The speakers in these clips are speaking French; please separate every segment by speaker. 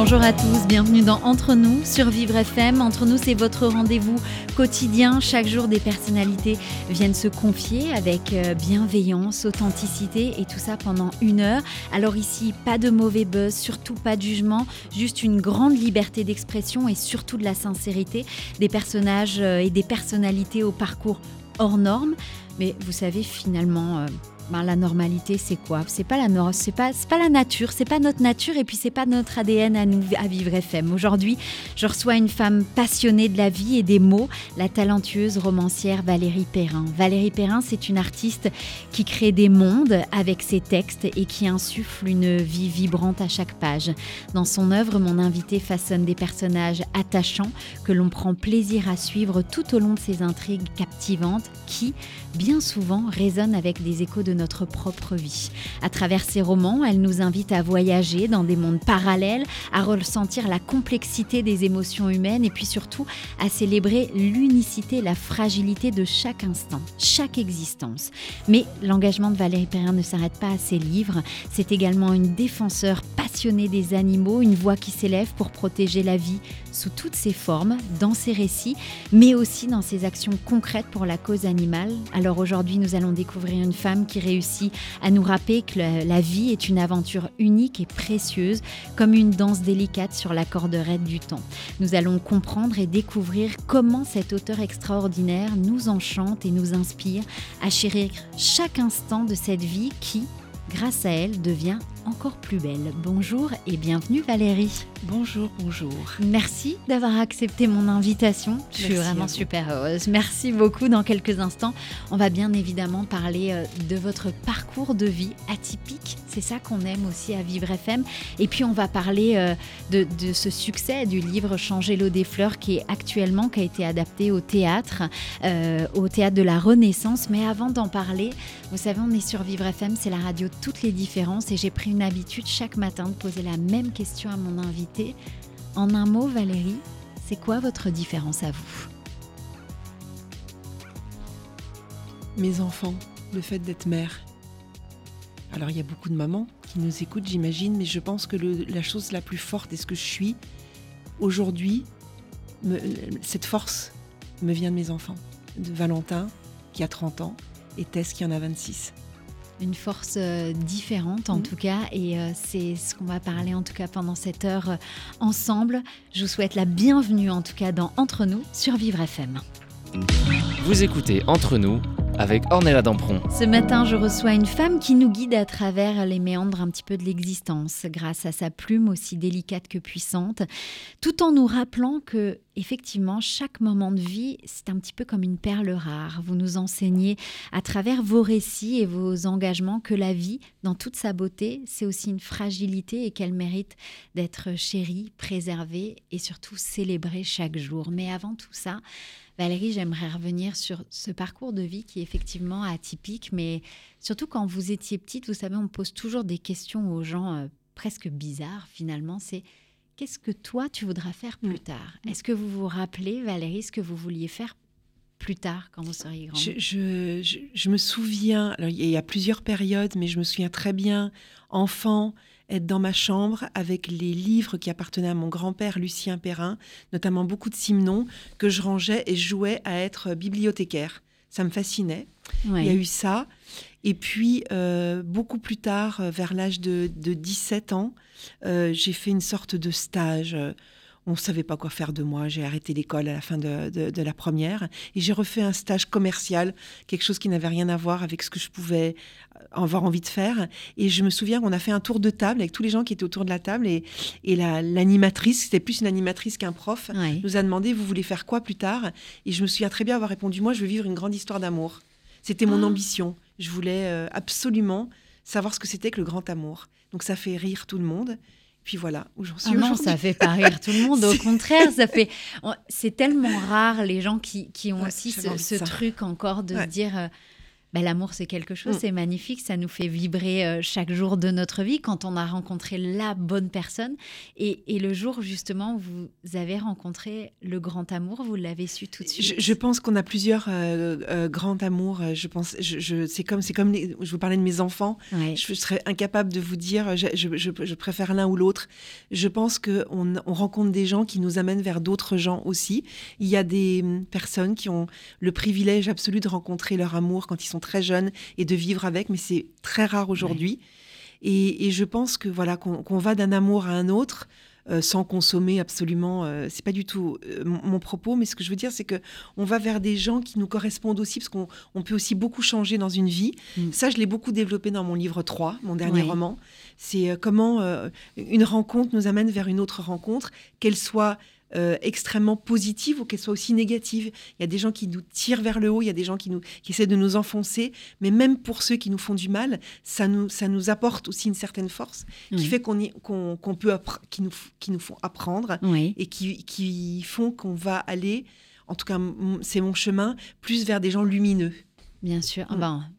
Speaker 1: Bonjour à tous, bienvenue dans Entre nous sur Vivre FM. Entre nous, c'est votre rendez-vous quotidien. Chaque jour, des personnalités viennent se confier avec euh, bienveillance, authenticité et tout ça pendant une heure. Alors ici, pas de mauvais buzz, surtout pas de jugement, juste une grande liberté d'expression et surtout de la sincérité. Des personnages euh, et des personnalités au parcours hors normes. Mais vous savez, finalement... Euh, ben, la normalité, c'est quoi? C'est pas la c'est pas, pas la nature, c'est pas notre nature et puis c'est pas notre ADN à nous à vivre FM. Aujourd'hui, je reçois une femme passionnée de la vie et des mots, la talentueuse romancière Valérie Perrin. Valérie Perrin, c'est une artiste qui crée des mondes avec ses textes et qui insuffle une vie vibrante à chaque page. Dans son œuvre, mon invité façonne des personnages attachants que l'on prend plaisir à suivre tout au long de ses intrigues captivantes qui, bien souvent, résonnent avec des échos de notre propre vie. À travers ses romans, elle nous invite à voyager dans des mondes parallèles, à ressentir la complexité des émotions humaines et puis surtout à célébrer l'unicité, la fragilité de chaque instant, chaque existence. Mais l'engagement de Valérie Perrin ne s'arrête pas à ses livres. C'est également une défenseur passionnée des animaux, une voix qui s'élève pour protéger la vie sous toutes ses formes, dans ses récits, mais aussi dans ses actions concrètes pour la cause animale. Aujourd'hui, nous allons découvrir une femme qui réussit à nous rappeler que la vie est une aventure unique et précieuse, comme une danse délicate sur la corde raide du temps. Nous allons comprendre et découvrir comment cet auteur extraordinaire nous enchante et nous inspire à chérir chaque instant de cette vie qui, grâce à elle, devient encore plus belle. Bonjour et bienvenue Valérie.
Speaker 2: Bonjour, bonjour.
Speaker 1: Merci d'avoir accepté mon invitation. Je suis vraiment super heureuse. Merci beaucoup. Dans quelques instants, on va bien évidemment parler euh, de votre parcours de vie atypique. C'est ça qu'on aime aussi à Vivre FM. Et puis on va parler euh, de, ce succès du livre Changer l'eau des fleurs qui est actuellement, qui a été adapté au théâtre, euh, au théâtre de la Renaissance. Mais avant d'en parler, vous savez, on est sur Vivre FM, c'est la radio toutes les différences et j'ai pris une habitude chaque matin de poser la même question à mon invité. En un mot, Valérie, c'est quoi votre différence à vous?
Speaker 2: Mes enfants, le fait d'être mère. Alors il y a beaucoup de mamans qui nous écoutent, j'imagine, mais je pense que la chose la plus forte est ce que je suis aujourd'hui, cette force me vient de mes enfants, de Valentin qui a 30 ans et Tess qui en a 26
Speaker 1: une force euh, différente en mm. tout cas et euh, c'est ce qu'on va parler en tout cas pendant cette heure euh, ensemble. Je vous souhaite la bienvenue en tout cas dans Entre nous sur Vivre FM.
Speaker 3: Vous écoutez Entre nous avec Ornella Dampron.
Speaker 1: Ce matin, je reçois une femme qui nous guide à travers les méandres un petit peu de l'existence, grâce à sa plume aussi délicate que puissante, tout en nous rappelant que, effectivement, chaque moment de vie, c'est un petit peu comme une perle rare. Vous nous enseignez à travers vos récits et vos engagements que la vie, dans toute sa beauté, c'est aussi une fragilité et qu'elle mérite d'être chérie, préservée et surtout célébrée chaque jour. Mais avant tout ça, Valérie, j'aimerais revenir sur ce parcours de vie qui est effectivement atypique, mais surtout quand vous étiez petite, vous savez, on pose toujours des questions aux gens euh, presque bizarres finalement. C'est qu'est-ce que toi tu voudras faire plus mm. tard? Est-ce que vous vous rappelez, Valérie, ce que vous vouliez faire plus tard quand vous seriez grande?
Speaker 2: Je, je, me souviens, alors, il y a plusieurs périodes, mais je me souviens très bien, enfant, être dans ma chambre avec les livres qui appartenaient à mon grand-père Lucien Perrin, notamment beaucoup de Simenon, que je rangeais et jouais à être bibliothécaire. Ça me fascinait. Il y a eu ça. Et puis, euh, beaucoup plus tard, euh, vers l'âge de, 17 ans, euh, j'ai fait une sorte de stage on ne savait pas quoi faire de moi. J'ai arrêté l'école à la fin de, la première et j'ai refait un stage commercial, quelque chose qui n'avait rien à voir avec ce que je pouvais avoir envie de faire. Et je me souviens qu'on a fait un tour de table avec tous les gens qui étaient autour de la table et, et l'animatrice, c'était plus une animatrice qu'un prof, nous a demandé vous voulez faire quoi plus tard? Et je me souviens très bien avoir répondu moi je veux vivre une grande histoire d'amour. C'était mon ah. ambition. Je voulais euh, absolument savoir ce que c'était que le grand amour. Donc ça fait rire tout le monde puis voilà où j'en suis.
Speaker 1: Ah non, ça fait pas rire tout le monde. Au contraire, ça fait. C'est tellement rare les gens qui, qui ont aussi ce, truc encore de se dire. Euh, Bah, l'amour, c'est quelque chose, mm. c'est magnifique, ça nous fait vibrer euh, chaque jour de notre vie quand on a rencontré la bonne personne. Et, le jour, justement, vous avez rencontré le grand amour, vous l'avez su tout de suite?
Speaker 2: Je, pense qu'on a plusieurs euh, euh, grands amours. Je pense, je, c'est comme, c'est comme, je vous parlais de mes enfants. Je serais incapable de vous dire, je, préfère l'un ou l'autre. Je pense qu'on on rencontre des gens qui nous amènent vers d'autres gens aussi. Il y a des hum, personnes qui ont le privilège absolu de rencontrer leur amour quand ils sont très jeunes et de vivre avec, mais c'est très rare aujourd'hui. Et, je pense que voilà qu'on va d'un amour à un autre. Euh, sans consommer absolument, euh, c'est pas du tout euh, mon, propos, mais ce que je veux dire, c'est que on va vers des gens qui nous correspondent aussi, parce qu'on peut aussi beaucoup changer dans une vie. Mm. Ça, je l'ai beaucoup développé dans mon livre 3, mon dernier roman. C'est comment une rencontre nous amène vers une autre rencontre, qu'elle soit euh, extrêmement positive ou qu'elle soit aussi négative. Il y a des gens qui nous tirent vers le haut, il y a des gens qui, nous, qui essaient de nous enfoncer, mais même pour ceux qui nous font du mal, ça nous, ça nous apporte aussi une certaine force qui fait qu'on qu'on peut qui nous, qui nous font apprendre et qui, qui font qu'on va aller, en tout cas c'est mon chemin, plus vers des gens lumineux.
Speaker 1: Bien sûr. Mm. Ben,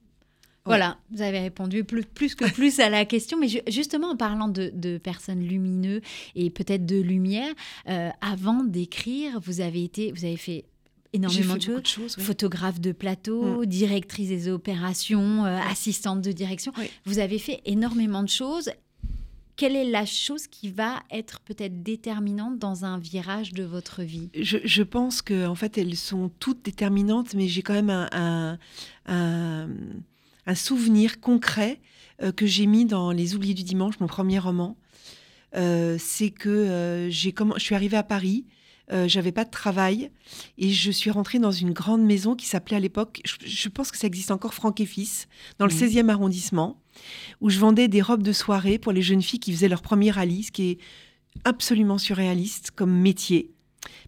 Speaker 1: voilà, vous avez répondu plus, plus que plus à la question. Mais justement, en parlant de, personnes lumineuses et peut-être de lumière, euh, avant d'écrire, vous avez été, vous avez fait énormément de choses. Photographe de plateau, mm. directrice des opérations, euh, assistante de direction. Vous avez fait énormément de choses. Quelle est la chose qui va être peut-être déterminante dans un virage de votre vie?
Speaker 2: Je, pense que en fait elles sont toutes déterminantes, mais j'ai quand même un un souvenir concret euh, que j'ai mis dans Les Oubliés du dimanche, mon premier roman. Euh, c'est que euh, j'ai je suis arrivée à Paris, j'avais pas de travail et je suis rentrée dans une grande maison qui s'appelait à l'époque, je, pense que ça existe encore, Franck et Fils, dans le 16e arrondissement, où je vendais des robes de soirée pour les jeunes filles qui faisaient leur premier rallye, ce qui est absolument surréaliste comme métier,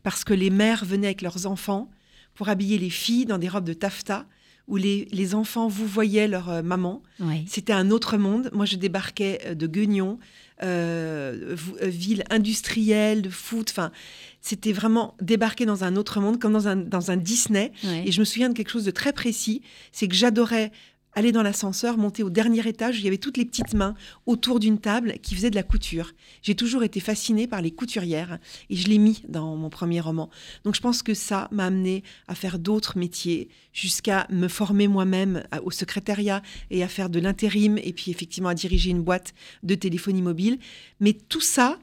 Speaker 2: parce que les mères venaient avec leurs enfants pour habiller les filles dans des robes de taffetas où les, enfants vous voyaient leur euh, maman. C'était un autre monde. Moi, je débarquais euh, de Guignon, euh, ville industrielle, de foot. Enfin, c'était vraiment débarquer dans un autre monde, comme dans un, dans un Disney. Et je me souviens de quelque chose de très précis, c'est que j'adorais aller dans l'ascenseur, monter au dernier étage, il y avait toutes les petites mains autour d'une table qui faisaient de la couture. J'ai toujours été fascinée par les couturières et je l'ai mis dans mon premier roman. Donc je pense que ça m'a amené à faire d'autres métiers, jusqu'à me former moi-même au secrétariat et à faire de l'intérim et puis effectivement à diriger une boîte de téléphonie mobile. Mais tout ça,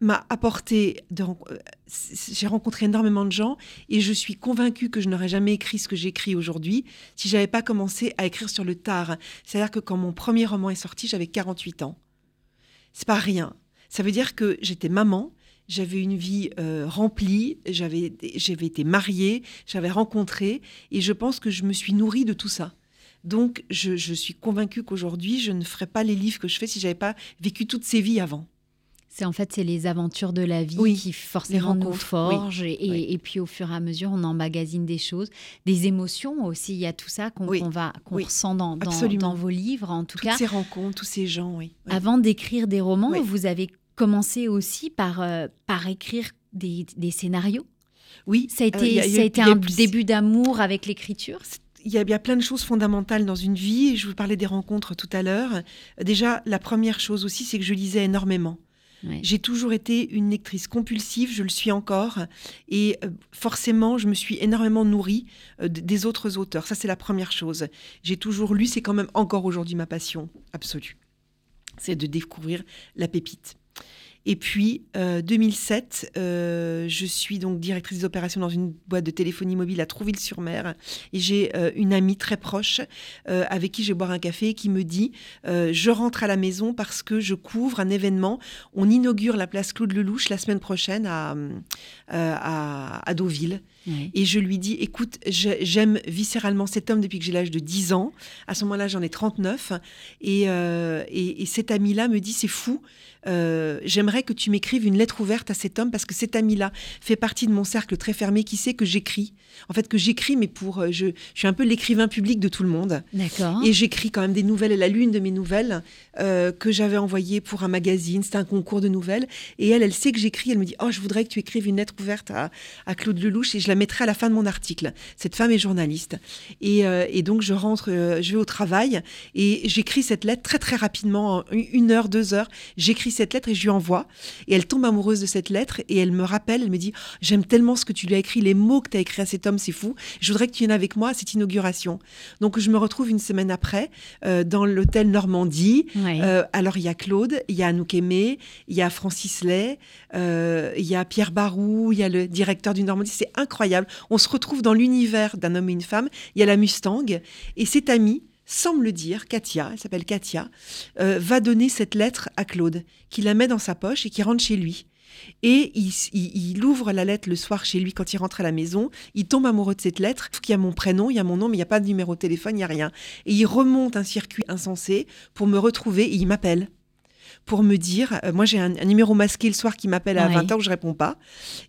Speaker 2: m'a apporté. Euh, j'ai rencontré énormément de gens et je suis convaincue que je n'aurais jamais écrit ce que j'écris aujourd'hui si j'avais pas commencé à écrire sur le tard. C'est-à-dire que quand mon premier roman est sorti, j'avais 48 ans. C'est pas rien. Ça veut dire que j'étais maman, j'avais une vie euh, remplie, j'avais été mariée, j'avais rencontré et je pense que je me suis nourrie de tout ça. Donc je, je suis convaincue qu'aujourd'hui, je ne ferais pas les livres que je fais si j'avais pas vécu toutes ces vies avant.
Speaker 1: C'est en fait c'est les aventures de la vie qui forcément nous forgent et, puis au fur et à mesure on emmagasine des choses, des émotions aussi. Il y a tout ça qu'on va qu'on ressent dans, dans, vos livres en tout
Speaker 2: Toutes
Speaker 1: cas.
Speaker 2: ces rencontres, tous ces gens, oui.
Speaker 1: Avant d'écrire des romans, vous avez commencé aussi par euh, par écrire des, des, scénarios?
Speaker 2: Oui,
Speaker 1: ça a été, ça a été un début d'amour avec l'écriture?
Speaker 2: Il y, a, bien plein de choses fondamentales dans une vie. Je vous parlais des rencontres tout à l'heure. Déjà, la première chose aussi, c'est que je lisais énormément. J'ai toujours été une lectrice compulsive, je le suis encore, et euh, forcément, je me suis énormément nourrie euh, des autres auteurs. Ça, c'est la première chose. J'ai toujours lu, c'est quand même encore aujourd'hui ma passion absolue. C'est de découvrir la pépite. Et puis, 2007, euh, euh, je suis donc directrice des opérations dans une boîte de téléphonie mobile à Trouville-sur-Mer. Et j'ai euh, une amie très proche avec qui je vais boire un café qui me dit Je rentre à la maison parce que je couvre un événement. On inaugure la place Claude Lelouch la semaine prochaine à, à, Deauville. Et je lui dis Écoute, j'aime viscéralement cet homme depuis que j'ai l'âge de 10 ans. À ce moment-là, j'en ai 39. Et, et, et cet ami-là me dit C'est fou. Euh, j'aimerais que tu m'écrives une lettre ouverte à cet homme parce que cet ami-là fait partie de mon cercle très fermé qui sait que j'écris. En fait, que j'écris, mais pour. Euh, je, suis un peu l'écrivain public de tout le monde.
Speaker 1: D'accord.
Speaker 2: Et j'écris quand même des nouvelles. Elle a lu une de mes nouvelles euh, que j'avais envoyée pour un magazine. C'était un concours de nouvelles. Et elle, elle sait que j'écris. Elle me dit Oh, je voudrais que tu écrives une lettre ouverte à, Claude Lelouch. Et je la mettrai à la fin de mon article. Cette femme est journaliste. Et, euh, et donc, je rentre, euh, je vais au travail et j'écris cette lettre très, très rapidement, en une heure, deux heures. J'écris cette lettre et je lui envoie. Et elle tombe amoureuse de cette lettre et elle me rappelle, elle me dit J'aime tellement ce que tu lui as écrit, les mots que tu as écrits à cet homme, c'est fou. Je voudrais que tu viennes avec moi à cette inauguration. Donc, je me retrouve une semaine après euh, dans l'hôtel Normandie. Alors, il y a Claude, il y a Anouk Aimé, il y a Francis Lay, il y a Pierre Barou, il y a le directeur du Normandie. C'est incroyable. On se retrouve dans l'univers d'un homme et une femme. Il y a la Mustang. Et cette amie, sans me le dire, Katia, elle s'appelle Katia, euh, va donner cette lettre à Claude, qui la met dans sa poche et qui rentre chez lui. Et il ouvre la lettre le soir chez lui quand il rentre à la maison. Il tombe amoureux de cette lettre. Il y a mon prénom, il y a mon nom, mais il n'y a pas de numéro de téléphone, il n'y a rien. Et il remonte un circuit insensé pour me retrouver et il m'appelle. Pour me dire, euh, moi j'ai un, un numéro masqué le soir qui m'appelle à
Speaker 1: Ouais.
Speaker 2: 20h où je réponds pas.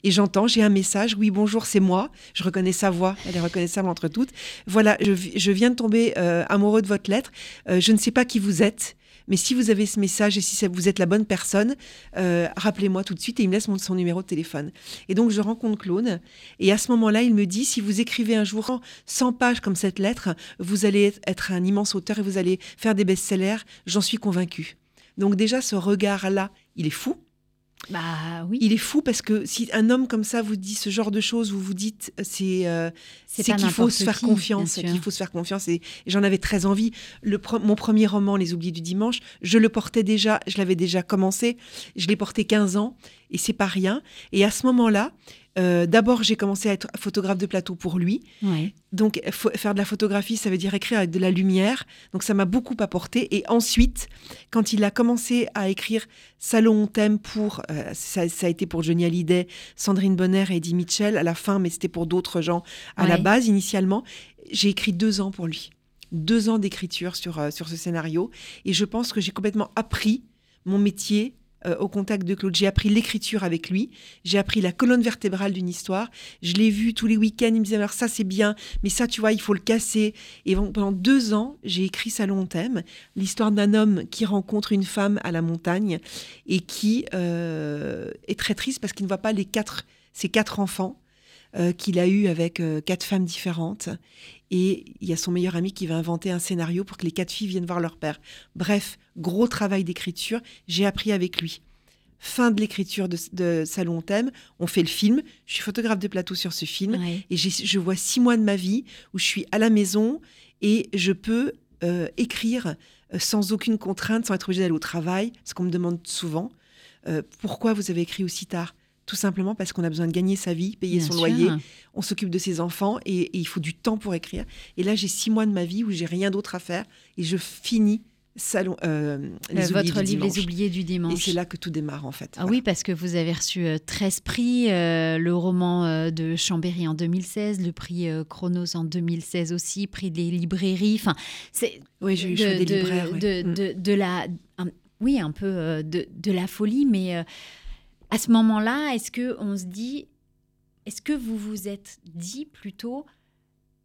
Speaker 2: Et j'entends, j'ai un message, oui bonjour, c'est moi. Je reconnais sa voix, elle est reconnaissable entre toutes. Voilà, je, je viens de tomber euh, amoureux de votre lettre. Euh, je ne sais pas qui vous êtes. Mais si vous avez ce message et si vous êtes la bonne personne, euh, rappelez-moi tout de suite et il me laisse mon, son numéro de téléphone. Et donc je rencontre Claude et à ce moment-là, il me dit si vous écrivez un jour 100 pages comme cette lettre, vous allez être un immense auteur et vous allez faire des best-sellers, j'en suis convaincue. Donc déjà ce regard-là, il est fou.
Speaker 1: Bah oui.
Speaker 2: Il est fou parce que si un homme comme ça vous dit ce genre de choses, vous vous dites euh, c'est euh,
Speaker 1: C'est
Speaker 2: c'est qu'il faut se faire
Speaker 1: qui,
Speaker 2: confiance, qu'il faut se faire confiance et, et j'en avais très envie. Le mon premier roman, Les Oubliés du dimanche, je le portais déjà, je l'avais déjà commencé, je l'ai porté 15 ans et c'est pas rien. Et à ce moment-là, euh, d'abord j'ai commencé à être photographe de plateau pour lui.
Speaker 1: Ouais.
Speaker 2: Donc, faire de la photographie, ça veut dire écrire avec de la lumière. Donc, ça m'a beaucoup apporté. Et ensuite, quand il a commencé à écrire Salon thème pour, euh, ça, ça a été pour Johnny Hallyday, Sandrine Bonner et Eddie Mitchell à la fin, mais c'était pour d'autres gens à la base initialement. J'ai écrit deux ans pour lui. Deux ans d'écriture sur, euh, sur ce scénario. Et je pense que j'ai complètement appris mon métier euh, au contact de Claude. J'ai appris l'écriture avec lui. J'ai appris la colonne vertébrale d'une histoire. Je l'ai vu tous les week-ends. Il me disait alors ça c'est bien, mais ça tu vois il faut le casser. Et pendant deux ans j'ai écrit Salon thème, l'histoire d'un homme qui rencontre une femme à la montagne et qui euh, est très triste parce qu'il ne voit pas les quatre ses quatre enfants euh, qu'il a eu avec quatre femmes différentes. Et il y a son meilleur ami qui va inventer un scénario pour que les quatre filles viennent voir leur père. Bref, gros travail d'écriture, j'ai appris avec lui. Fin de l'écriture de, de Salon Thème, on fait le film, je suis photographe de plateau sur ce film,
Speaker 1: Ouais.
Speaker 2: et je vois six mois de ma vie où je suis à la maison et je peux euh, écrire euh, sans aucune contrainte, sans être obligée d'aller au travail, ce qu'on me demande souvent. Euh, pourquoi vous avez écrit aussi tard? Tout simplement parce qu'on a besoin de gagner sa vie, payer
Speaker 1: Bien
Speaker 2: son
Speaker 1: sûr.
Speaker 2: loyer, on s'occupe de ses enfants et, et il faut du temps pour écrire. Et là, j'ai six mois de ma vie où j'ai rien d'autre à faire et je finis salon, euh, les
Speaker 1: Euh,
Speaker 2: Oubliés
Speaker 1: votre
Speaker 2: du
Speaker 1: livre
Speaker 2: dimanche.
Speaker 1: Les Oubliés du
Speaker 2: Et
Speaker 1: Dimanche.
Speaker 2: c'est là que tout démarre en fait.
Speaker 1: Ah
Speaker 2: Voilà.
Speaker 1: oui, parce que vous avez reçu euh, 13 prix, euh, le roman euh, de Chambéry en 2016, le prix euh, Chronos en 2016 aussi, prix des librairies. Enfin, c'est
Speaker 2: Oui, j'ai eu
Speaker 1: de,
Speaker 2: des
Speaker 1: de-
Speaker 2: libraires. ouais.
Speaker 1: de,
Speaker 2: Mm.
Speaker 1: de- de la, un- oui, un peu euh, de, de la folie, mais euh, à ce moment-là, est-ce que on se dit, est-ce que vous vous êtes dit plutôt,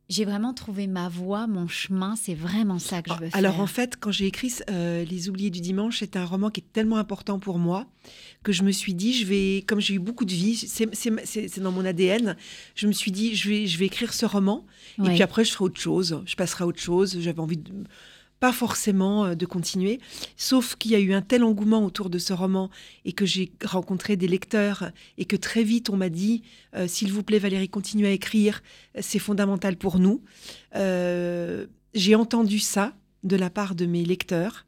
Speaker 1: j'ai vraiment trouvé ma voie, mon chemin, c'est vraiment ça que je veux
Speaker 2: Ah, Alors
Speaker 1: faire?
Speaker 2: en fait, quand j'ai écrit euh, Les Oubliés du dimanche, c'est un roman qui est tellement important pour moi que je me suis dit, je vais, comme j'ai eu beaucoup de vie, c'est- dans mon ADN, je me suis dit, je vais, je vais écrire ce roman et puis après je ferai autre chose, je passerai à autre chose. J'avais envie de pas forcément euh, de continuer, sauf qu'il y a eu un tel engouement autour de ce roman et que j'ai rencontré des lecteurs et que très vite on m'a dit euh, s'il vous plaît Valérie continuez à écrire, c'est fondamental pour nous. Euh, j'ai entendu ça de la part de mes lecteurs.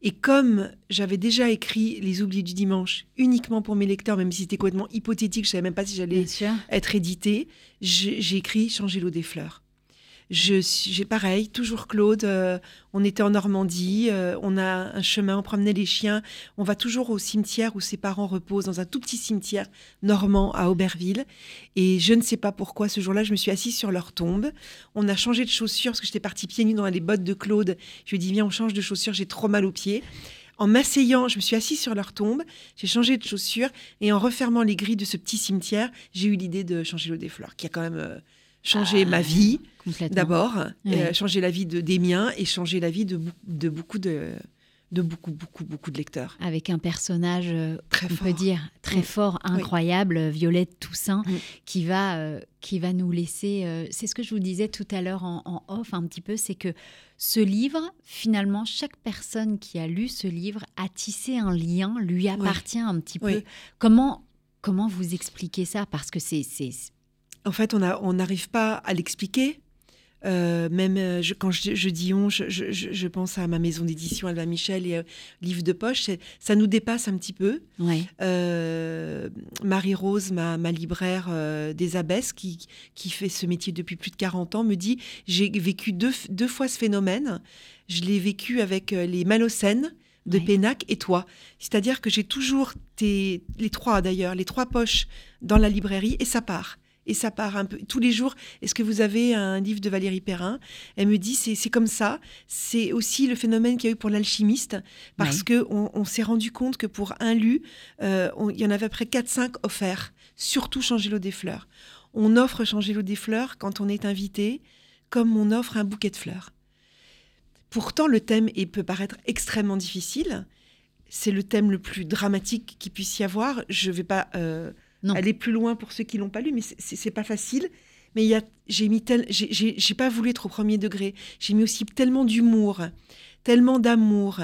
Speaker 2: Et comme j'avais déjà écrit Les Oubliés du dimanche uniquement pour mes lecteurs, même si c'était complètement hypothétique, je savais même pas si j'allais être édité, j'ai j'ai écrit Changer l'eau des fleurs. J'ai pareil, toujours Claude. euh, on était en Normandie, euh, on a un chemin, on promenait les chiens. On va toujours au cimetière où ses parents reposent, dans un tout petit cimetière normand à Auberville. Et je ne sais pas pourquoi, ce jour-là, je me suis assise sur leur tombe. On a changé de chaussures parce que j'étais partie pieds nus dans les bottes de Claude. Je lui ai dit, viens, on change de chaussures, j'ai trop mal aux pieds. En m'asseyant, je me suis assise sur leur tombe, j'ai changé de chaussures et en refermant les grilles de ce petit cimetière, j'ai eu l'idée de changer l'eau des fleurs, qui a quand même euh,
Speaker 1: Ah,
Speaker 2: ma vie d'abord, euh, changé la vie de, des miens et changé la vie de, de beaucoup de, de beaucoup, beaucoup, beaucoup de lecteurs.
Speaker 1: Avec un personnage, euh,
Speaker 2: très
Speaker 1: on peut dire, très fort, incroyable, Violette Toussaint, qui, va, euh, qui va nous laisser... Euh, c'est ce que je vous disais tout à l'heure en, off un petit peu, c'est que ce livre, finalement, chaque personne qui a lu ce livre a tissé un lien, lui appartient un petit peu. Comment, comment vous expliquez ça? Parce que c'est...
Speaker 2: En fait, on n'arrive pas à l'expliquer euh, même euh, quand je, dis on, je, pense à ma maison d'édition Alba Michel et euh, livre de poche. Ça nous dépasse un petit peu. Marie-Rose, ma, libraire des Abbesses, qui, qui fait ce métier depuis plus de 40 ans, me dit j'ai vécu deux, deux, fois ce phénomène. Je l'ai vécu avec les Malocènes de Pénac et toi. C'est-à-dire que j'ai toujours tes, les trois d'ailleurs, les trois poches dans la librairie et ça part et ça part un peu tous les jours. Est-ce que vous avez un livre de Valérie Perrin? Elle me dit c'est comme ça. C'est aussi le phénomène qu'il y a eu pour l'alchimiste parce que on, s'est rendu compte que pour un lu, euh, il y en avait à peu près 4-5 offerts. Surtout changer l'eau des fleurs. On offre changer l'eau des fleurs quand on est invité, comme on offre un bouquet de fleurs. Pourtant, le thème peut paraître extrêmement difficile. C'est le thème le plus dramatique qu'il puisse y avoir. Je ne vais pas euh, aller plus loin pour ceux qui l'ont pas lu, mais c'est pas facile. Mais il j'ai mis tel, j'ai pas voulu être au premier degré. J'ai mis aussi tellement d'humour, tellement d'amour,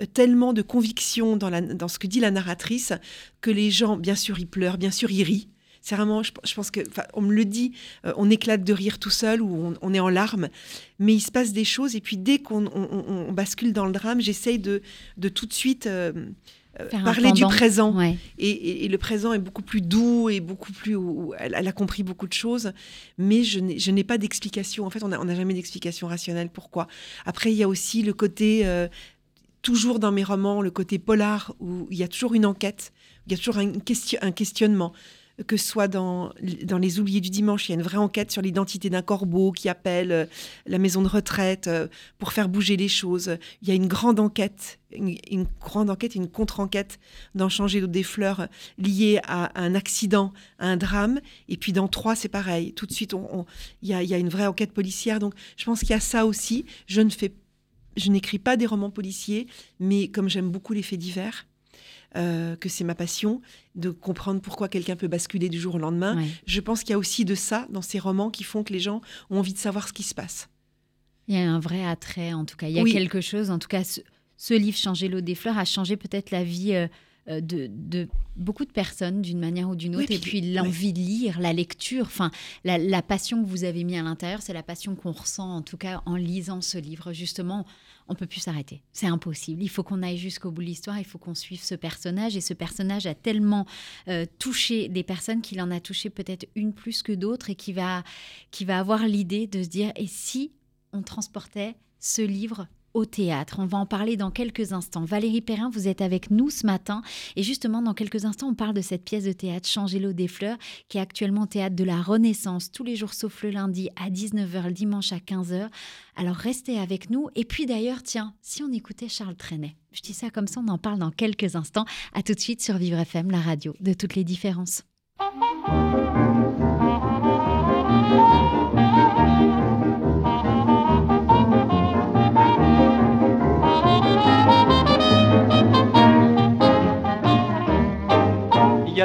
Speaker 2: euh, tellement de conviction dans, la, dans ce que dit la narratrice que les gens, bien sûr, ils pleurent, bien sûr, ils rient. C'est vraiment, je, pense que, on me le dit, euh, on éclate de rire tout seul ou on, est en larmes, mais il se passe des choses. Et puis dès qu'on on, bascule dans le drame, j'essaye de, de tout de suite euh, parler du présent. Et, le présent est beaucoup plus doux et beaucoup plus. elle, a compris beaucoup de choses, mais je n'ai pas d'explication. En fait, on n'a jamais d'explication rationnelle. Pourquoi? Après, il y a aussi le côté. Euh, toujours dans mes romans, le côté polar, où il y a toujours une enquête, il y a toujours un, question, un questionnement que ce soit dans, dans Les Oubliés du Dimanche, il y a une vraie enquête sur l'identité d'un corbeau qui appelle euh, la maison de retraite euh, pour faire bouger les choses. Il y a une grande enquête, une, grande enquête, une contre-enquête dans Changer des fleurs liée à, un accident, à un drame. Et puis dans Trois, c'est pareil. Tout de suite, il, y a, y a une vraie enquête policière. Donc je pense qu'il y a ça aussi. Je ne fais je n'écris pas des romans policiers, mais comme j'aime beaucoup les faits divers, euh, que c'est ma passion, de comprendre pourquoi quelqu'un peut basculer du jour au lendemain. Je pense qu'il y a aussi de ça dans ces romans qui font que les gens ont envie de savoir ce qui se passe.
Speaker 1: Il y a un vrai attrait, en tout cas. Il y a quelque chose, en tout cas, ce, livre, Changer l'eau des fleurs, a changé peut-être la vie. Euh, euh, de, beaucoup de personnes d'une manière ou d'une autre. et puis l'envie de lire, la lecture, enfin la, la, passion que vous avez mis à l'intérieur, c'est la passion qu'on ressent en tout cas en lisant ce livre. Justement, on peut plus s'arrêter. C'est impossible. Il faut qu'on aille jusqu'au bout de l'histoire. Il faut qu'on suive ce personnage. Et ce personnage a tellement euh, touché des personnes qu'il en a touché peut-être une plus que d'autres et qui va, qui va avoir l'idée de se dire et si on transportait ce livre au théâtre. On va en parler dans quelques instants. Valérie Perrin, vous êtes avec nous ce matin. Et justement, dans quelques instants, on parle de cette pièce de théâtre Changer l'eau des fleurs, qui est actuellement théâtre de la Renaissance, tous les jours sauf le lundi à 19h, le dimanche à 15h. Alors restez avec nous. Et puis d'ailleurs, tiens, si on écoutait Charles Trenet, je dis ça comme ça, on en parle dans quelques instants. À tout de suite sur Vivre FM, la radio de toutes les différences.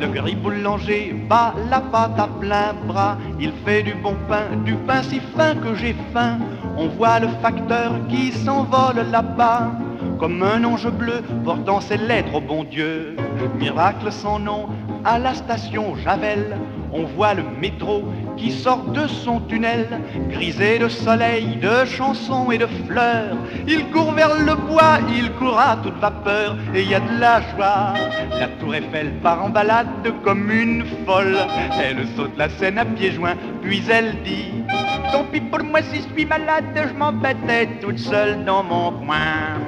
Speaker 4: Le gris boulanger bat la pâte à plein bras. Il fait du bon pain, du pain si fin que j'ai faim. On voit le facteur qui s'envole là-bas. Comme un ange bleu portant ses lettres au bon Dieu. Miracle sans nom à la station Javel. On voit le métro qui sort de son tunnel, grisé de soleil, de chansons et de fleurs. Il court vers le bois, il court à toute vapeur, et il y a de la joie. La tour Eiffel part en balade comme une folle. Elle saute la scène à pieds joints, puis elle dit Tant pis pour moi si je suis malade, je m'embêtais toute seule dans mon coin.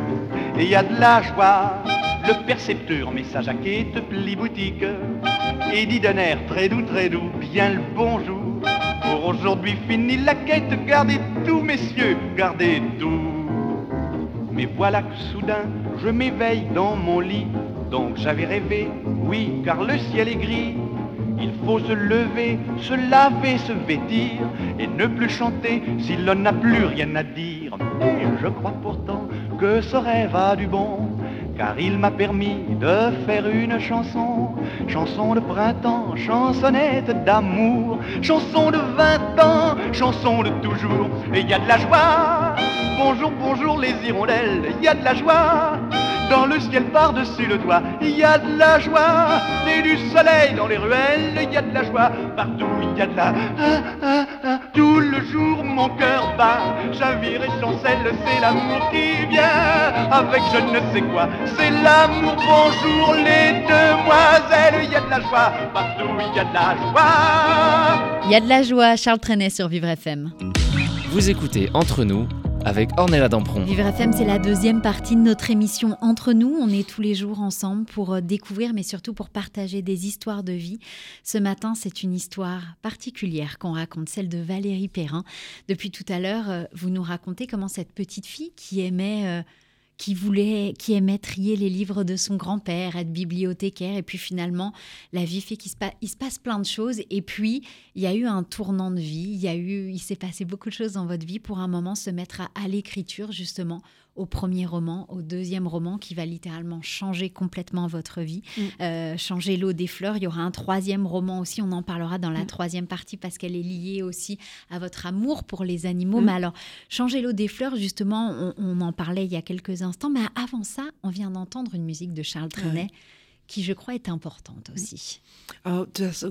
Speaker 4: Et il y a de la joie Le percepteur met sa jaquette pli boutique et dit d'un air très doux, très doux, bien le bonjour. Pour aujourd'hui fini la quête, gardez tout, messieurs, gardez tout. Mais voilà que soudain, je m'éveille dans mon lit. Donc j'avais rêvé, oui, car le ciel est gris. Il faut se lever, se laver, se vêtir et ne plus chanter si l'on n'a plus rien à dire. Mais je crois pourtant que ce rêve a du bon, car il m'a permis de faire une chanson. Chanson de printemps, chansonnette d'amour, chanson de 20 ans, chanson de toujours. Et il y a de la joie. Bonjour, bonjour les hirondelles, il y a de la joie. Dans le ciel par-dessus le toit, il y a de la joie. Et du soleil dans les ruelles, il y a de la joie. Partout, il y a de la... Ah, ah, ah. Tout le jour, mon cœur bat. Chavire et chancelle, c'est l'amour qui vient. Avec je ne sais quoi, c'est l'amour. Bonjour les demoiselles, il y a de la joie. Partout, il y a de la joie.
Speaker 1: Il y a de la joie, Charles Trenet sur Vivre FM.
Speaker 3: Vous écoutez Entre nous avec Ornella Dampron.
Speaker 1: Vivre FM, c'est la deuxième partie de notre émission Entre nous. On est tous les jours ensemble pour euh, découvrir, mais surtout pour partager des histoires de vie. Ce matin, c'est une histoire particulière qu'on raconte, celle de Valérie Perrin. Depuis tout à l'heure, euh, vous nous racontez comment cette petite fille qui aimait... Euh, qui voulait, qui aimait trier les livres de son grand-père, être bibliothécaire, et puis finalement, la vie fait qu'il se, passe plein de choses, et puis il y a eu un tournant de vie, il il s'est passé beaucoup de choses dans votre vie pour un moment se mettre à l'écriture justement au premier roman, au deuxième roman qui va littéralement changer complètement votre vie, mm. euh, changer l'eau des fleurs. Il y aura un troisième roman aussi, on en parlera dans la mm. troisième partie parce qu'elle est liée aussi à votre amour pour les animaux. Mm. Mais alors, changer l'eau des fleurs, justement, on, en parlait il y a quelques instants, mais avant ça, on vient d'entendre une musique de Charles Trenet qui, je crois, est importante aussi.
Speaker 2: Oh,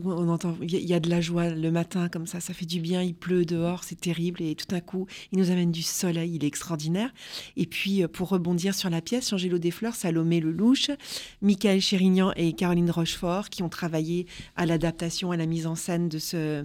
Speaker 2: on entend, il y, a de la joie le matin comme ça, ça fait du bien. Il pleut dehors, c'est terrible, et tout à coup, il nous amène du soleil, il est extraordinaire. Et puis, euh, pour rebondir sur la pièce, Changer l'eau des fleurs, Salomé Lelouch, Michael Chérignan et Caroline Rochefort, qui ont travaillé à l'adaptation, à la mise en scène de ce,